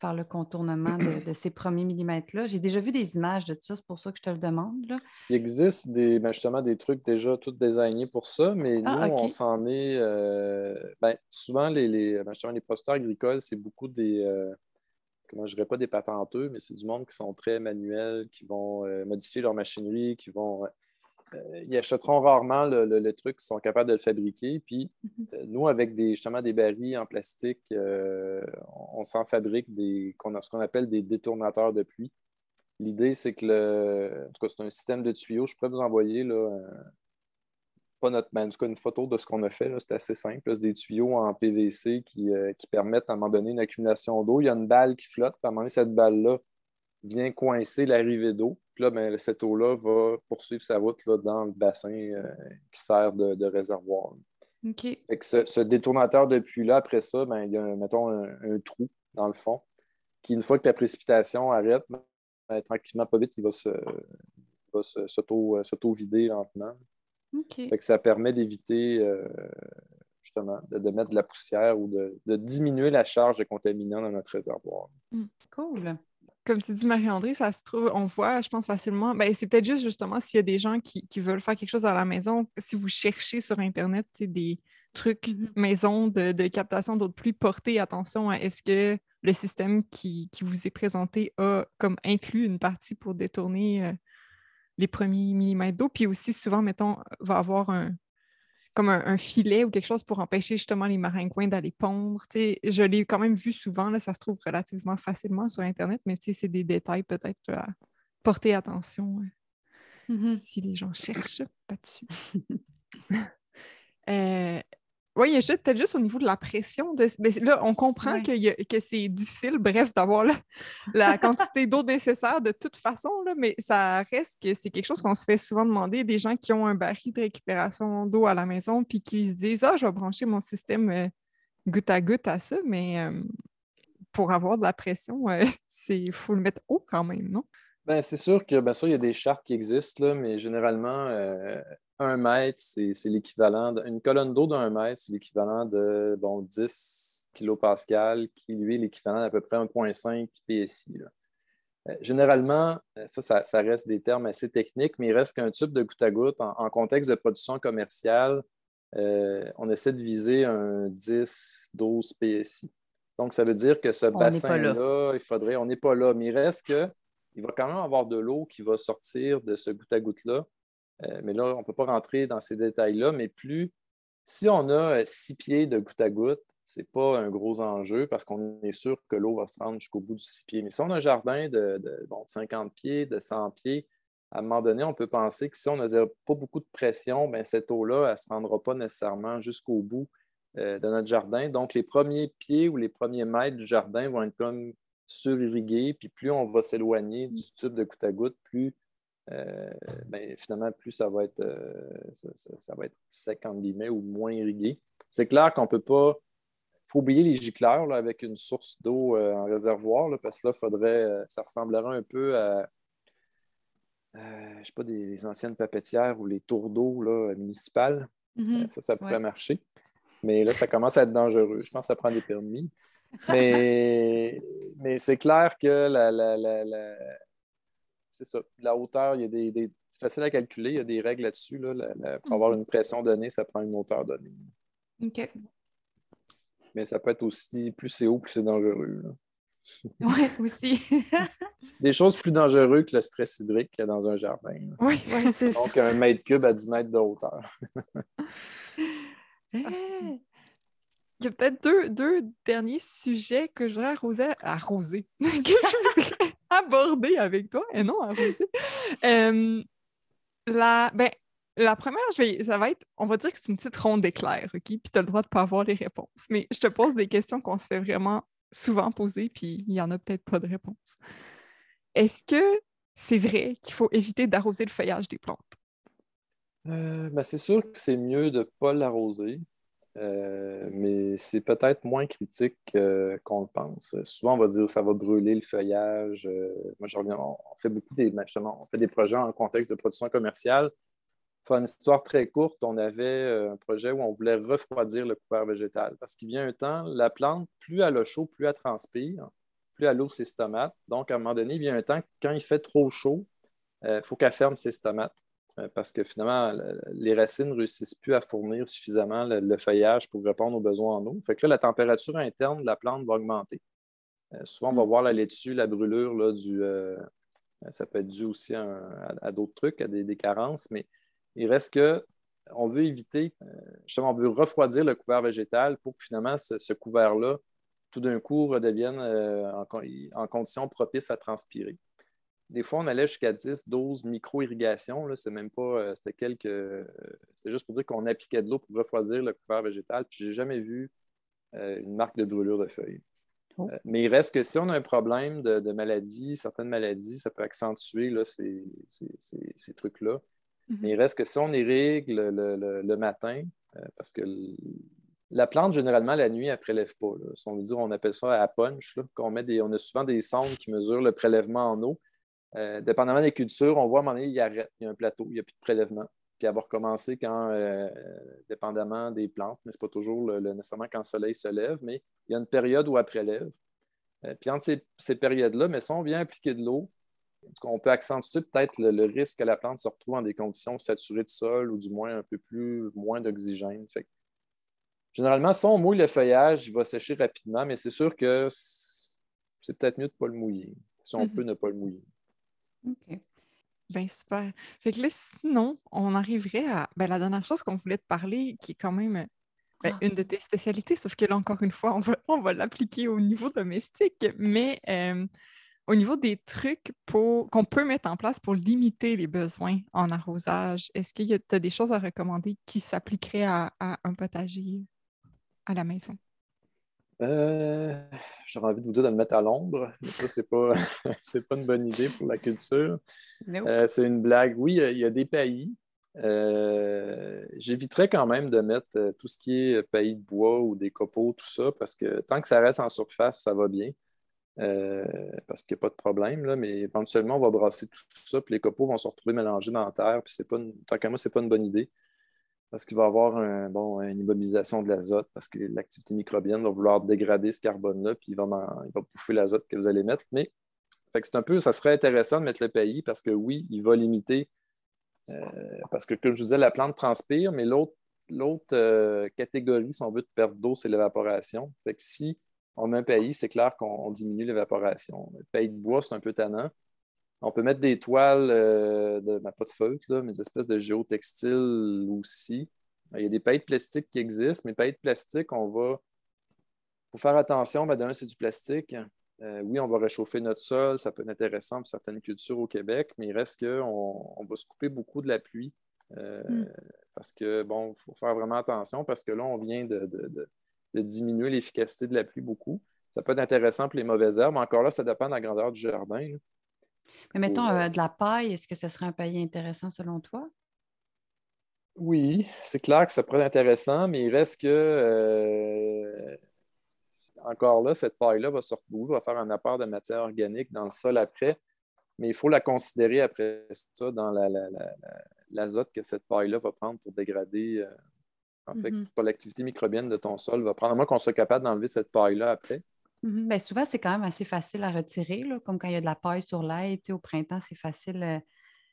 faire le contournement de, ces premiers millimètres-là. J'ai déjà vu des images de ça, c'est pour ça que je te le demande. Il existe des, ben, justement des trucs déjà tout designés pour ça, mais ah, nous, on s'en est. Ben, souvent, les, les, ben, les posteurs agricoles, c'est beaucoup des je ne dirais pas des patenteux, mais c'est du monde qui sont très manuels, qui vont euh, modifier leur machinerie, qui vont. Euh, euh, ils achèteront rarement le, truc, ils sont capables de le fabriquer. Puis mm-hmm. nous, avec des, justement des barils en plastique, on, s'en fabrique des, ce qu'on appelle des détournateurs de pluie. L'idée, c'est que le. En tout cas, c'est un système de tuyaux. Je pourrais vous envoyer là, notre, ben, une photo de ce qu'on a fait. C'est assez simple. C'est des tuyaux en PVC euh, qui, permettent à un moment donné une accumulation d'eau. Il y a une balle qui flotte. à un moment donné, cette balle-là vient coincer l'arrivée d'eau. Puis là, ben, cette eau-là va poursuivre sa route là, dans le bassin euh, qui sert de, réservoir. ce, détournateur de puits-là, après ça, ben, il y a, mettons, un, trou dans le fond qui, une fois que la précipitation arrête, tranquillement, pas vite, il va s'auto-vider lentement ça permet d'éviter euh, justement de, mettre de la poussière ou de, diminuer la charge de contaminants dans notre réservoir. Hmm, cool. Comme tu dis, Marie-André, ça se trouve, on voit, je pense facilement. Ben, c'est peut-être juste justement s'il y a des gens qui, veulent faire quelque chose à la maison, si vous cherchez sur Internet des, trucs Mhm. maison de, de captation d'eau de pluie, portez attention à est-ce que le système qui, qui vous est présenté a comme inclus une partie pour détourner euh, les premiers millimètres d'eau? Puis aussi, souvent, mettons, va avoir un comme un, un filet ou quelque chose pour empêcher justement les maringouins d'aller pondre. Je l'ai quand même vu souvent, là, ça se trouve relativement facilement sur Internet, mais c'est des détails peut-être à porter attention euh, Mhm. si les gens cherchent là-dessus. Euh, oui, il y a juste- peut-être juste au niveau de la pression. De... mais là, on comprend Ouais. a- que c'est difficile, bref, d'avoir la, la quantité d'eau nécessaire de toute façon, là, mais ça reste que c'est quelque chose qu'on se fait souvent demander des gens qui ont un baril de récupération d'eau à la maison puis qui se disent Ah, je vais brancher mon système euh, goutte à goutte à ça, mais euh, pour avoir de la pression, il faut le mettre haut quand même, non? Ben, c'est sûr que bien sûr, il y a des chartes qui existent, là, mais généralement, euh, un mètre, c'est l'équivalent. de- Une colonne d'eau d'un mètre, c'est l'équivalent de bon, 10 kPa, qui lui est l'équivalent d'à peu près 1,5 PSI. là. Euh, généralement, euh, ça, ça, ça reste des termes assez techniques, mais il reste qu'un tube de goutte à goutte, en, en contexte de production commerciale, euh, on essaie de viser un 10-12 PSI. Donc, ça veut dire que ce bassin-là, il faudrait, on n'est pas là, mais il reste que il va quand même avoir de l'eau qui va sortir de ce goutte à goutte-là. Euh, mais là, on ne peut pas rentrer dans ces détails-là, mais plus, si on a euh, six pieds de goutte à goutte, ce n'est pas un gros enjeu parce qu'on est sûr que l'eau va se rendre jusqu'au bout du six pieds. Mais si on a un jardin de, de, bon, de 50 pieds, de 100 pieds, à un moment donné, on peut penser que si on n'a pas beaucoup de pression, bien, cette eau-là, elle ne se rendra pas nécessairement jusqu'au bout euh, de notre jardin. Donc, les premiers pieds ou les premiers mètres du jardin vont être comme surirrigués, puis plus on va s'éloigner du tube de goutte à goutte, plus euh, ben, finalement, plus ça va être, euh, ça, ça- ça va être sec entre guillemets ou moins irrigué. C'est clair qu'on ne peut pas. Il faut oublier les gicleurs là, avec une source d'eau euh, en réservoir, là, parce que là, faudrait, ça ressemblerait un peu à je sais pas, des, des anciennes papetières ou les tours d'eau municipales. Mhm. Euh, Ça, ça pourrait Ouais. marcher. Mais là, ça commence à être dangereux. Je pense que ça prend des permis. Mais, mais c'est clair que la, la- la- la- c'est ça. La hauteur, il y a des, des- c'est facile à calculer. Il y a des règles là-dessus. là. Pour avoir une pression donnée, ça prend une hauteur donnée. OK. Mais ça peut être aussi, plus c'est haut, plus c'est dangereux. Oui, aussi. Des choses plus dangereuses que le stress hydrique qu'il y a dans un jardin. Oui, Oui, c'est ça. Donc, un mètre cube à 10 mètres de hauteur. Eh, Il y a peut-être deux, deux derniers sujets que je voudrais arroser, arroser, que je voudrais aborder avec toi, et non arroser. Euh, la, ben, la première, ça va être, on va dire que c'est une petite ronde d'éclairs, OK? Puis tu as le droit de pas avoir les réponses. Mais je te pose des questions qu'on se fait vraiment souvent poser, puis il n'y en a peut-être pas de réponse. Est-ce que c'est vrai qu'il faut éviter d'arroser le feuillage des plantes? Euh, ben, c'est sûr que c'est mieux de ne pas l'arroser, euh, mais c'est peut-être moins critique euh, qu'on le pense. Souvent, on va dire ça va brûler le feuillage. Euh, moi, je reviens, on, fait beaucoup des, ben, justement, on fait des projets en contexte de production commerciale. Pour une histoire très courte, on avait un projet où on voulait refroidir le couvert végétal parce qu'il vient un temps, la plante, plus elle a chaud, plus elle transpire, plus elle ouvre ses stomates. Donc, à un moment donné, il vient un temps, quand il fait trop chaud, il faut qu'elle ferme ses stomates. Euh, parce que finalement, le- les racines ne réussissent plus à fournir suffisamment le, le feuillage pour répondre aux besoins en eau. Fait que là, la température interne de la plante va augmenter. Euh, souvent, on va voir la laitue, la brûlure, là, du, euh, ça peut être dû aussi à, un- à- à d'autres trucs, à des, des carences, mais il reste que on veut éviter, justement, on veut refroidir le couvert végétal pour que finalement ce, ce couvert-là, tout d'un coup, redevienne euh, en, en conditions propices à transpirer. Des fois, on allait jusqu'à 10, 12 micro-irrigations. C'est même pas. euh, c'était quelques. euh, c'était juste pour dire qu'on appliquait de l'eau pour refroidir le couvert végétal. Puis, j'ai jamais vu euh, une marque de brûlure de feuilles. Oh. Mais il reste que si on a un problème de, de maladie, certaines maladies, ça peut accentuer là, ces, ces- ces- ces trucs-là. Mhm. Mais il reste que si on irrigue le, le- le- le matin, parce que la plante, généralement, la nuit, elle ne prélève pas. là. Si on veut dire, on appelle ça à punch. là, qu'on met des, on a souvent des sondes qui mesurent le prélèvement en eau. Euh, dépendamment des cultures, on voit à un moment donné, il arrête, il y a un plateau, il n'y a plus de prélèvement. Puis elle va recommencer quand, euh, dépendamment des plantes, mais ce n'est pas toujours le- le- nécessairement quand le soleil se lève, mais il y a une période où elle prélève. Euh, puis entre ces, ces périodes-là, mais si on vient appliquer de l'eau, on peut accentuer peut-être le, le risque que la plante se retrouve dans des conditions saturées de sol ou du moins un peu plus moins d'oxygène? Généralement, si on mouille le feuillage, il va sécher rapidement, mais c'est sûr que c'est peut-être mieux de ne pas le mouiller, si on mm-hmm. peut ne pas le mouiller. OK. Bien, super. Fait que là, sinon, on arriverait à ben, la dernière chose qu'on voulait te parler, qui est quand même ben, ah. une de tes spécialités, sauf que là, encore une fois, on va, on va l'appliquer au niveau domestique, mais euh, au niveau des trucs qu'on peut mettre en place pour limiter les besoins en arrosage, est-ce que tu as des choses à recommander qui s'appliqueraient à, un potager à la maison? Euh, J'aurais envie de vous dire de le mettre à l'ombre, mais ça, c'est pas, pas une bonne idée pour la culture. Euh, c'est une blague. Oui, il y, a des pays. Euh, j'éviterais quand même de mettre euh, tout ce qui est pays de bois ou des copeaux, tout ça, parce que tant que ça reste en surface, ça va bien. parce qu'il n'y a pas de problème, là, mais éventuellement, on va brasser tout ça, puis les copeaux vont se retrouver mélangés dans la terre, puis c'est pas tant qu'à moi, ce n'est pas une bonne idée parce qu'il va y avoir une immobilisation de l'azote parce que l'activité microbienne va vouloir dégrader ce carbone-là, puis il va, il va bouffer l'azote que vous allez mettre. Mais c'est un peu, ça serait intéressant de mettre le pays parce que oui, il va limiter, euh, parce que comme je vous disais, la plante transpire, mais l'autre euh, catégorie, si on veut, de perte d'eau, c'est l'évaporation. Fait que si on met un pays, c'est clair qu'on diminue l'évaporation. Le pays de bois, c'est un peu tannant. On peut mettre des toiles, euh, de, ben, pas de feutre, mais des espèces de géotextiles aussi. Il y a des pailles de plastique qui existent, mais pailles de plastique, on va. faut faire attention, ben, d'un, c'est du plastique. Euh, oui, on va réchauffer notre sol, ça peut être intéressant pour certaines cultures au Québec, mais il reste qu'on on va se couper beaucoup de la pluie. Euh, hmm. Parce que, bon, il faut faire vraiment attention parce que là, on vient de, de diminuer l'efficacité de la pluie beaucoup. Ça peut être intéressant pour les mauvaises herbes. Encore là, ça dépend de la grandeur du jardin. Mais mettons, euh, de la paille, est-ce que ce serait un paillis intéressant selon toi? Oui, c'est clair que ça pourrait être intéressant, mais il reste que, euh, encore là, cette paille-là va se retrouver, va faire un apport de matière organique dans le sol après, mais il faut la considérer après ça dans l'azote que cette paille-là va prendre pour dégrader. Euh, en fait, pour l'activité microbienne de ton sol va prendre, à moins qu'on soit capable d'enlever cette paille-là après. Mhm. Ben, souvent, c'est quand même assez facile à retirer, comme quand il y a de la paille sur l'ail. Au printemps, c'est facile euh,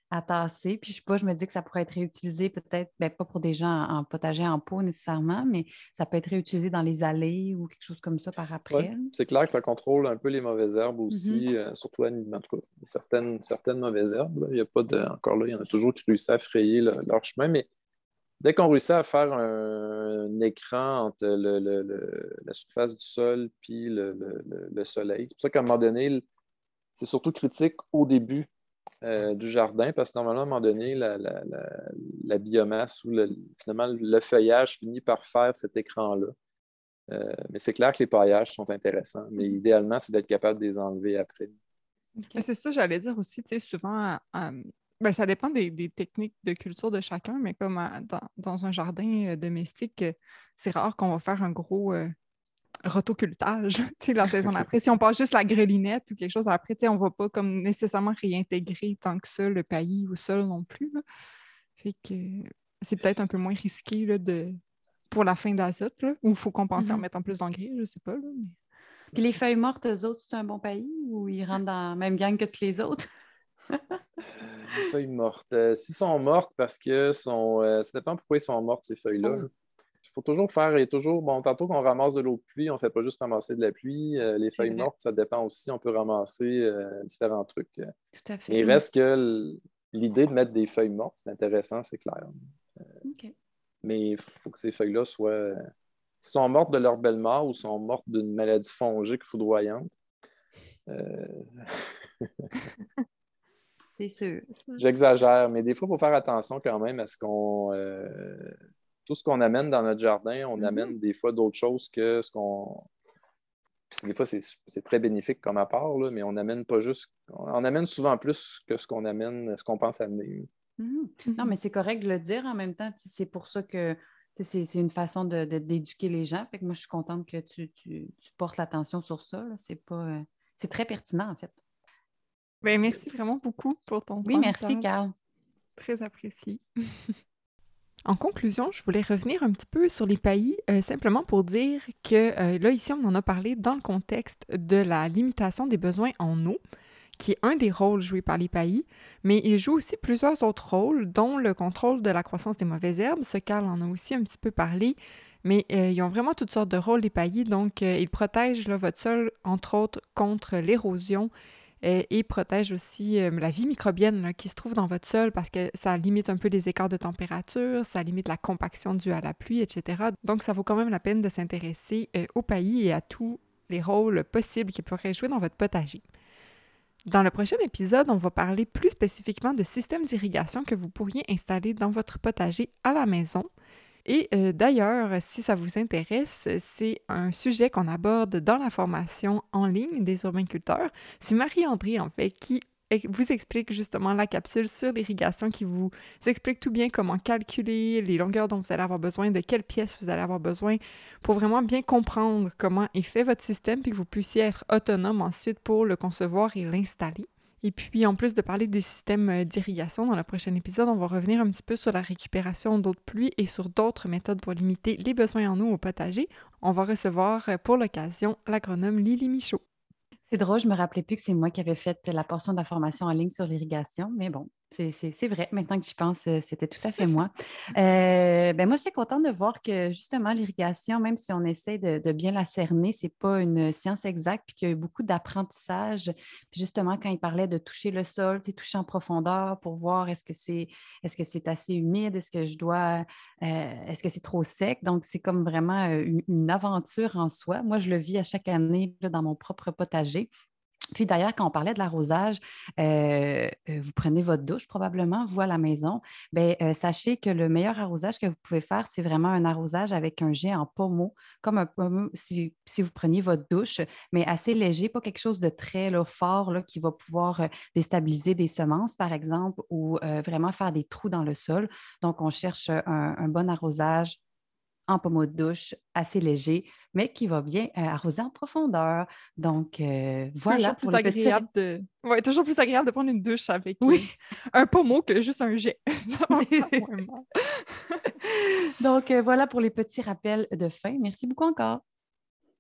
à tasser. Puis, je sais pas, je me dis que ça pourrait être réutilisé peut-être, ben, pas pour des gens en, potager en pot nécessairement, mais ça peut être réutilisé dans les allées ou quelque chose comme ça par après. c'est clair que ça contrôle un peu les mauvaises herbes aussi, mhm. euh, surtout en tout cas, certaines, certaines mauvaises herbes. Il y a pas de, encore là, il y en a toujours qui réussissent à frayer leur chemin, mais dès qu'on réussit à faire un, écran entre la surface du sol et le, soleil, c'est pour ça qu'à un moment donné, c'est surtout critique au début euh, du jardin, parce que normalement, à un moment donné, la, biomasse ou finalement le feuillage finit par faire cet écran-là. Euh, mais c'est clair que les paillages sont intéressants, mais mm-hmm. idéalement, c'est d'être capable de les enlever après. C'est ça, j'allais dire aussi, tu sais, souvent, ben, ça dépend des, techniques de culture de chacun, mais comme dans, un jardin euh, domestique, euh, c'est rare qu'on va faire un gros euh, rotocultage la saison après. Si on passe juste la grelinette ou quelque chose après, on ne va pas comme nécessairement réintégrer tant que ça le paillis au sol non plus. Fait que c'est peut-être un peu moins risqué là, de, pour la fin d'azote, ou il faut compenser en mm-hmm. mettant plus d'engrais, je ne sais pas. Puis les feuilles mortes, eux autres, c'est un bon paillis ou ils rentrent dans la même gang que tous les autres? Des feuilles mortes. Euh, s'ils sont mortes parce que sont, euh, ça dépend pourquoi ils sont mortes, ces feuilles-là. Il faut toujours faire, et toujours, bon, tantôt qu'on ramasse de l'eau de pluie, on ne fait pas juste ramasser de la pluie. Euh, les feuilles mortes, ça dépend aussi, on peut ramasser différents trucs. Tout à fait. il reste que l'idée de mettre des feuilles mortes, c'est intéressant, c'est clair. Mais il faut que ces feuilles-là soient. sont mortes de leur belle mort ou sont mortes d'une maladie fongique foudroyante. C'est sûr. J'exagère, mais des fois, il faut faire attention quand même à ce qu'on. Euh, tout ce qu'on amène dans notre jardin, on mm-hmm. amène des fois d'autres choses que ce qu'on. des fois, c'est très bénéfique comme apport, là, mais on amène pas juste. On amène souvent plus que ce qu'on amène, ce qu'on pense amener. Mm-hmm. Non, mais c'est correct de le dire en même temps. C'est pour ça que c'est une façon d'éduquer de, les gens. Fait que moi, je suis contente que tu, portes l'attention sur ça. C'est pas. Euh, c'est très pertinent, en fait. Ben, merci vraiment beaucoup pour ton Oui, merci, Carl. Très apprécié. En conclusion, je voulais revenir un petit peu sur les paillis, euh, simplement pour dire que euh, là, ici, on en a parlé dans le contexte de la limitation des besoins en eau, qui est un des rôles joués par les paillis, mais il joue aussi plusieurs autres rôles, dont le contrôle de la croissance des mauvaises herbes. Ce Carl en a aussi un petit peu parlé, Mais euh, ils ont vraiment toutes sortes de rôles, les paillis. Donc, euh, ils protègent votre sol, entre autres, contre l'érosion euh, et protègent aussi la vie microbienne qui se trouve dans votre sol parce que ça limite un peu les écarts de température, ça limite la compaction due à la pluie, etc. Donc, ça vaut quand même la peine de s'intéresser aux paillis et à tous les rôles possibles qu'ils pourraient jouer dans votre potager. Dans le prochain épisode, on va parler plus spécifiquement de systèmes d'irrigation que vous pourriez installer dans votre potager à la maison. Et euh, d'ailleurs, si ça vous intéresse, c'est un sujet qu'on aborde dans la formation en ligne des urbainculteurs. C'est Marie-André, en fait, qui vous explique justement la capsule sur l'irrigation qui vous explique tout bien comment calculer les longueurs dont vous allez avoir besoin, de quelles pièces vous allez avoir besoin pour vraiment bien comprendre comment est fait votre système puis que vous puissiez être autonome ensuite pour le concevoir et l'installer. Et puis, en plus de parler des systèmes euh, d'irrigation, dans le prochain épisode, on va revenir un petit peu sur la récupération d'eau de pluie et sur d'autres méthodes pour limiter les besoins en eau au potager. On va recevoir euh, pour l'occasion l'agronome Lily Michaud. C'est drôle, je me rappelais plus que c'est moi qui avais fait la portion de la formation en ligne sur l'irrigation, mais bon, c'est vrai. Maintenant que j'y pense, euh, c'était tout à fait moi. Euh, ben moi, je suis contente de voir que justement, l'irrigation, même si on essaie de, bien la cerner, ce n'est pas une science exacte, puis qu'il y a eu beaucoup d'apprentissage. justement, quand il parlait de toucher le sol, toucher en profondeur pour voir est-ce que c'est est-ce que c'est assez humide, est-ce que je dois, euh, est-ce que c'est trop sec? Donc, c'est comme vraiment une, aventure en soi. Moi, je le vis à chaque année dans mon propre potager. Puis d'ailleurs, quand on parlait de l'arrosage, euh, euh, vous prenez votre douche probablement, vous à la maison. Bien, euh, sachez que le meilleur arrosage que vous pouvez faire, c'est vraiment un arrosage avec un jet en pommeau, comme un pommeau si, vous preniez votre douche, mais assez léger, pas quelque chose de très fort là, qui va pouvoir déstabiliser des semences, par exemple, ou vraiment faire des trous dans le sol. Donc, on cherche un bon arrosage en pommeau de douche assez léger, mais qui va bien euh, arroser en profondeur. Donc, euh, voilà. Toujours plus, agréable de... ouais, toujours plus agréable de prendre une douche avec oui. Euh, un pommeau que juste un jet. Donc, voilà pour les petits rappels de fin. Merci beaucoup encore.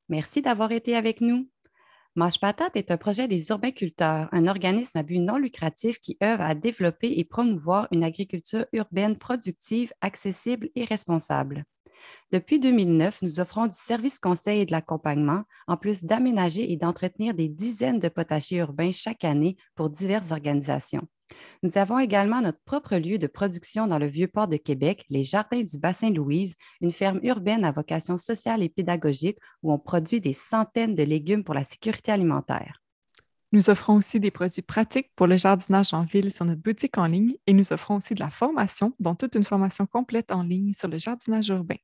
Merci d'avoir été avec nous. Mange Patate est un projet des urbainculteurs, un organisme à but non lucratif qui œuvre à développer et promouvoir une agriculture urbaine productive, accessible et responsable. Depuis 2009, nous offrons du service conseil et de l'accompagnement, en plus d'aménager et d'entretenir des dizaines de potagers urbains chaque année pour diverses organisations. Nous avons également notre propre lieu de production dans le Vieux-Port de Québec, les Jardins du Bassin-Louise, une ferme urbaine à vocation sociale et pédagogique où on produit des centaines de légumes pour la sécurité alimentaire. Nous offrons aussi des produits pratiques pour le jardinage en ville sur notre boutique en ligne et nous offrons aussi de la formation, dont toute une formation complète en ligne sur le jardinage urbain.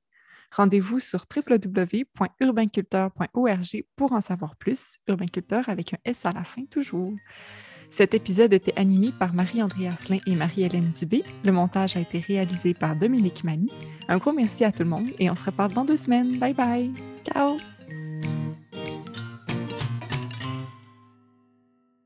Rendez-vous sur www.urbainculteur.org pour en savoir plus. Urbainculteur avec un S à la fin toujours. Cet épisode était animé par Marie-André Asselin et Marie-Hélène Dubé. Le montage a été réalisé par Dominique Mani. Un gros merci à tout le monde et on se reparle dans deux semaines. Bye bye. Ciao.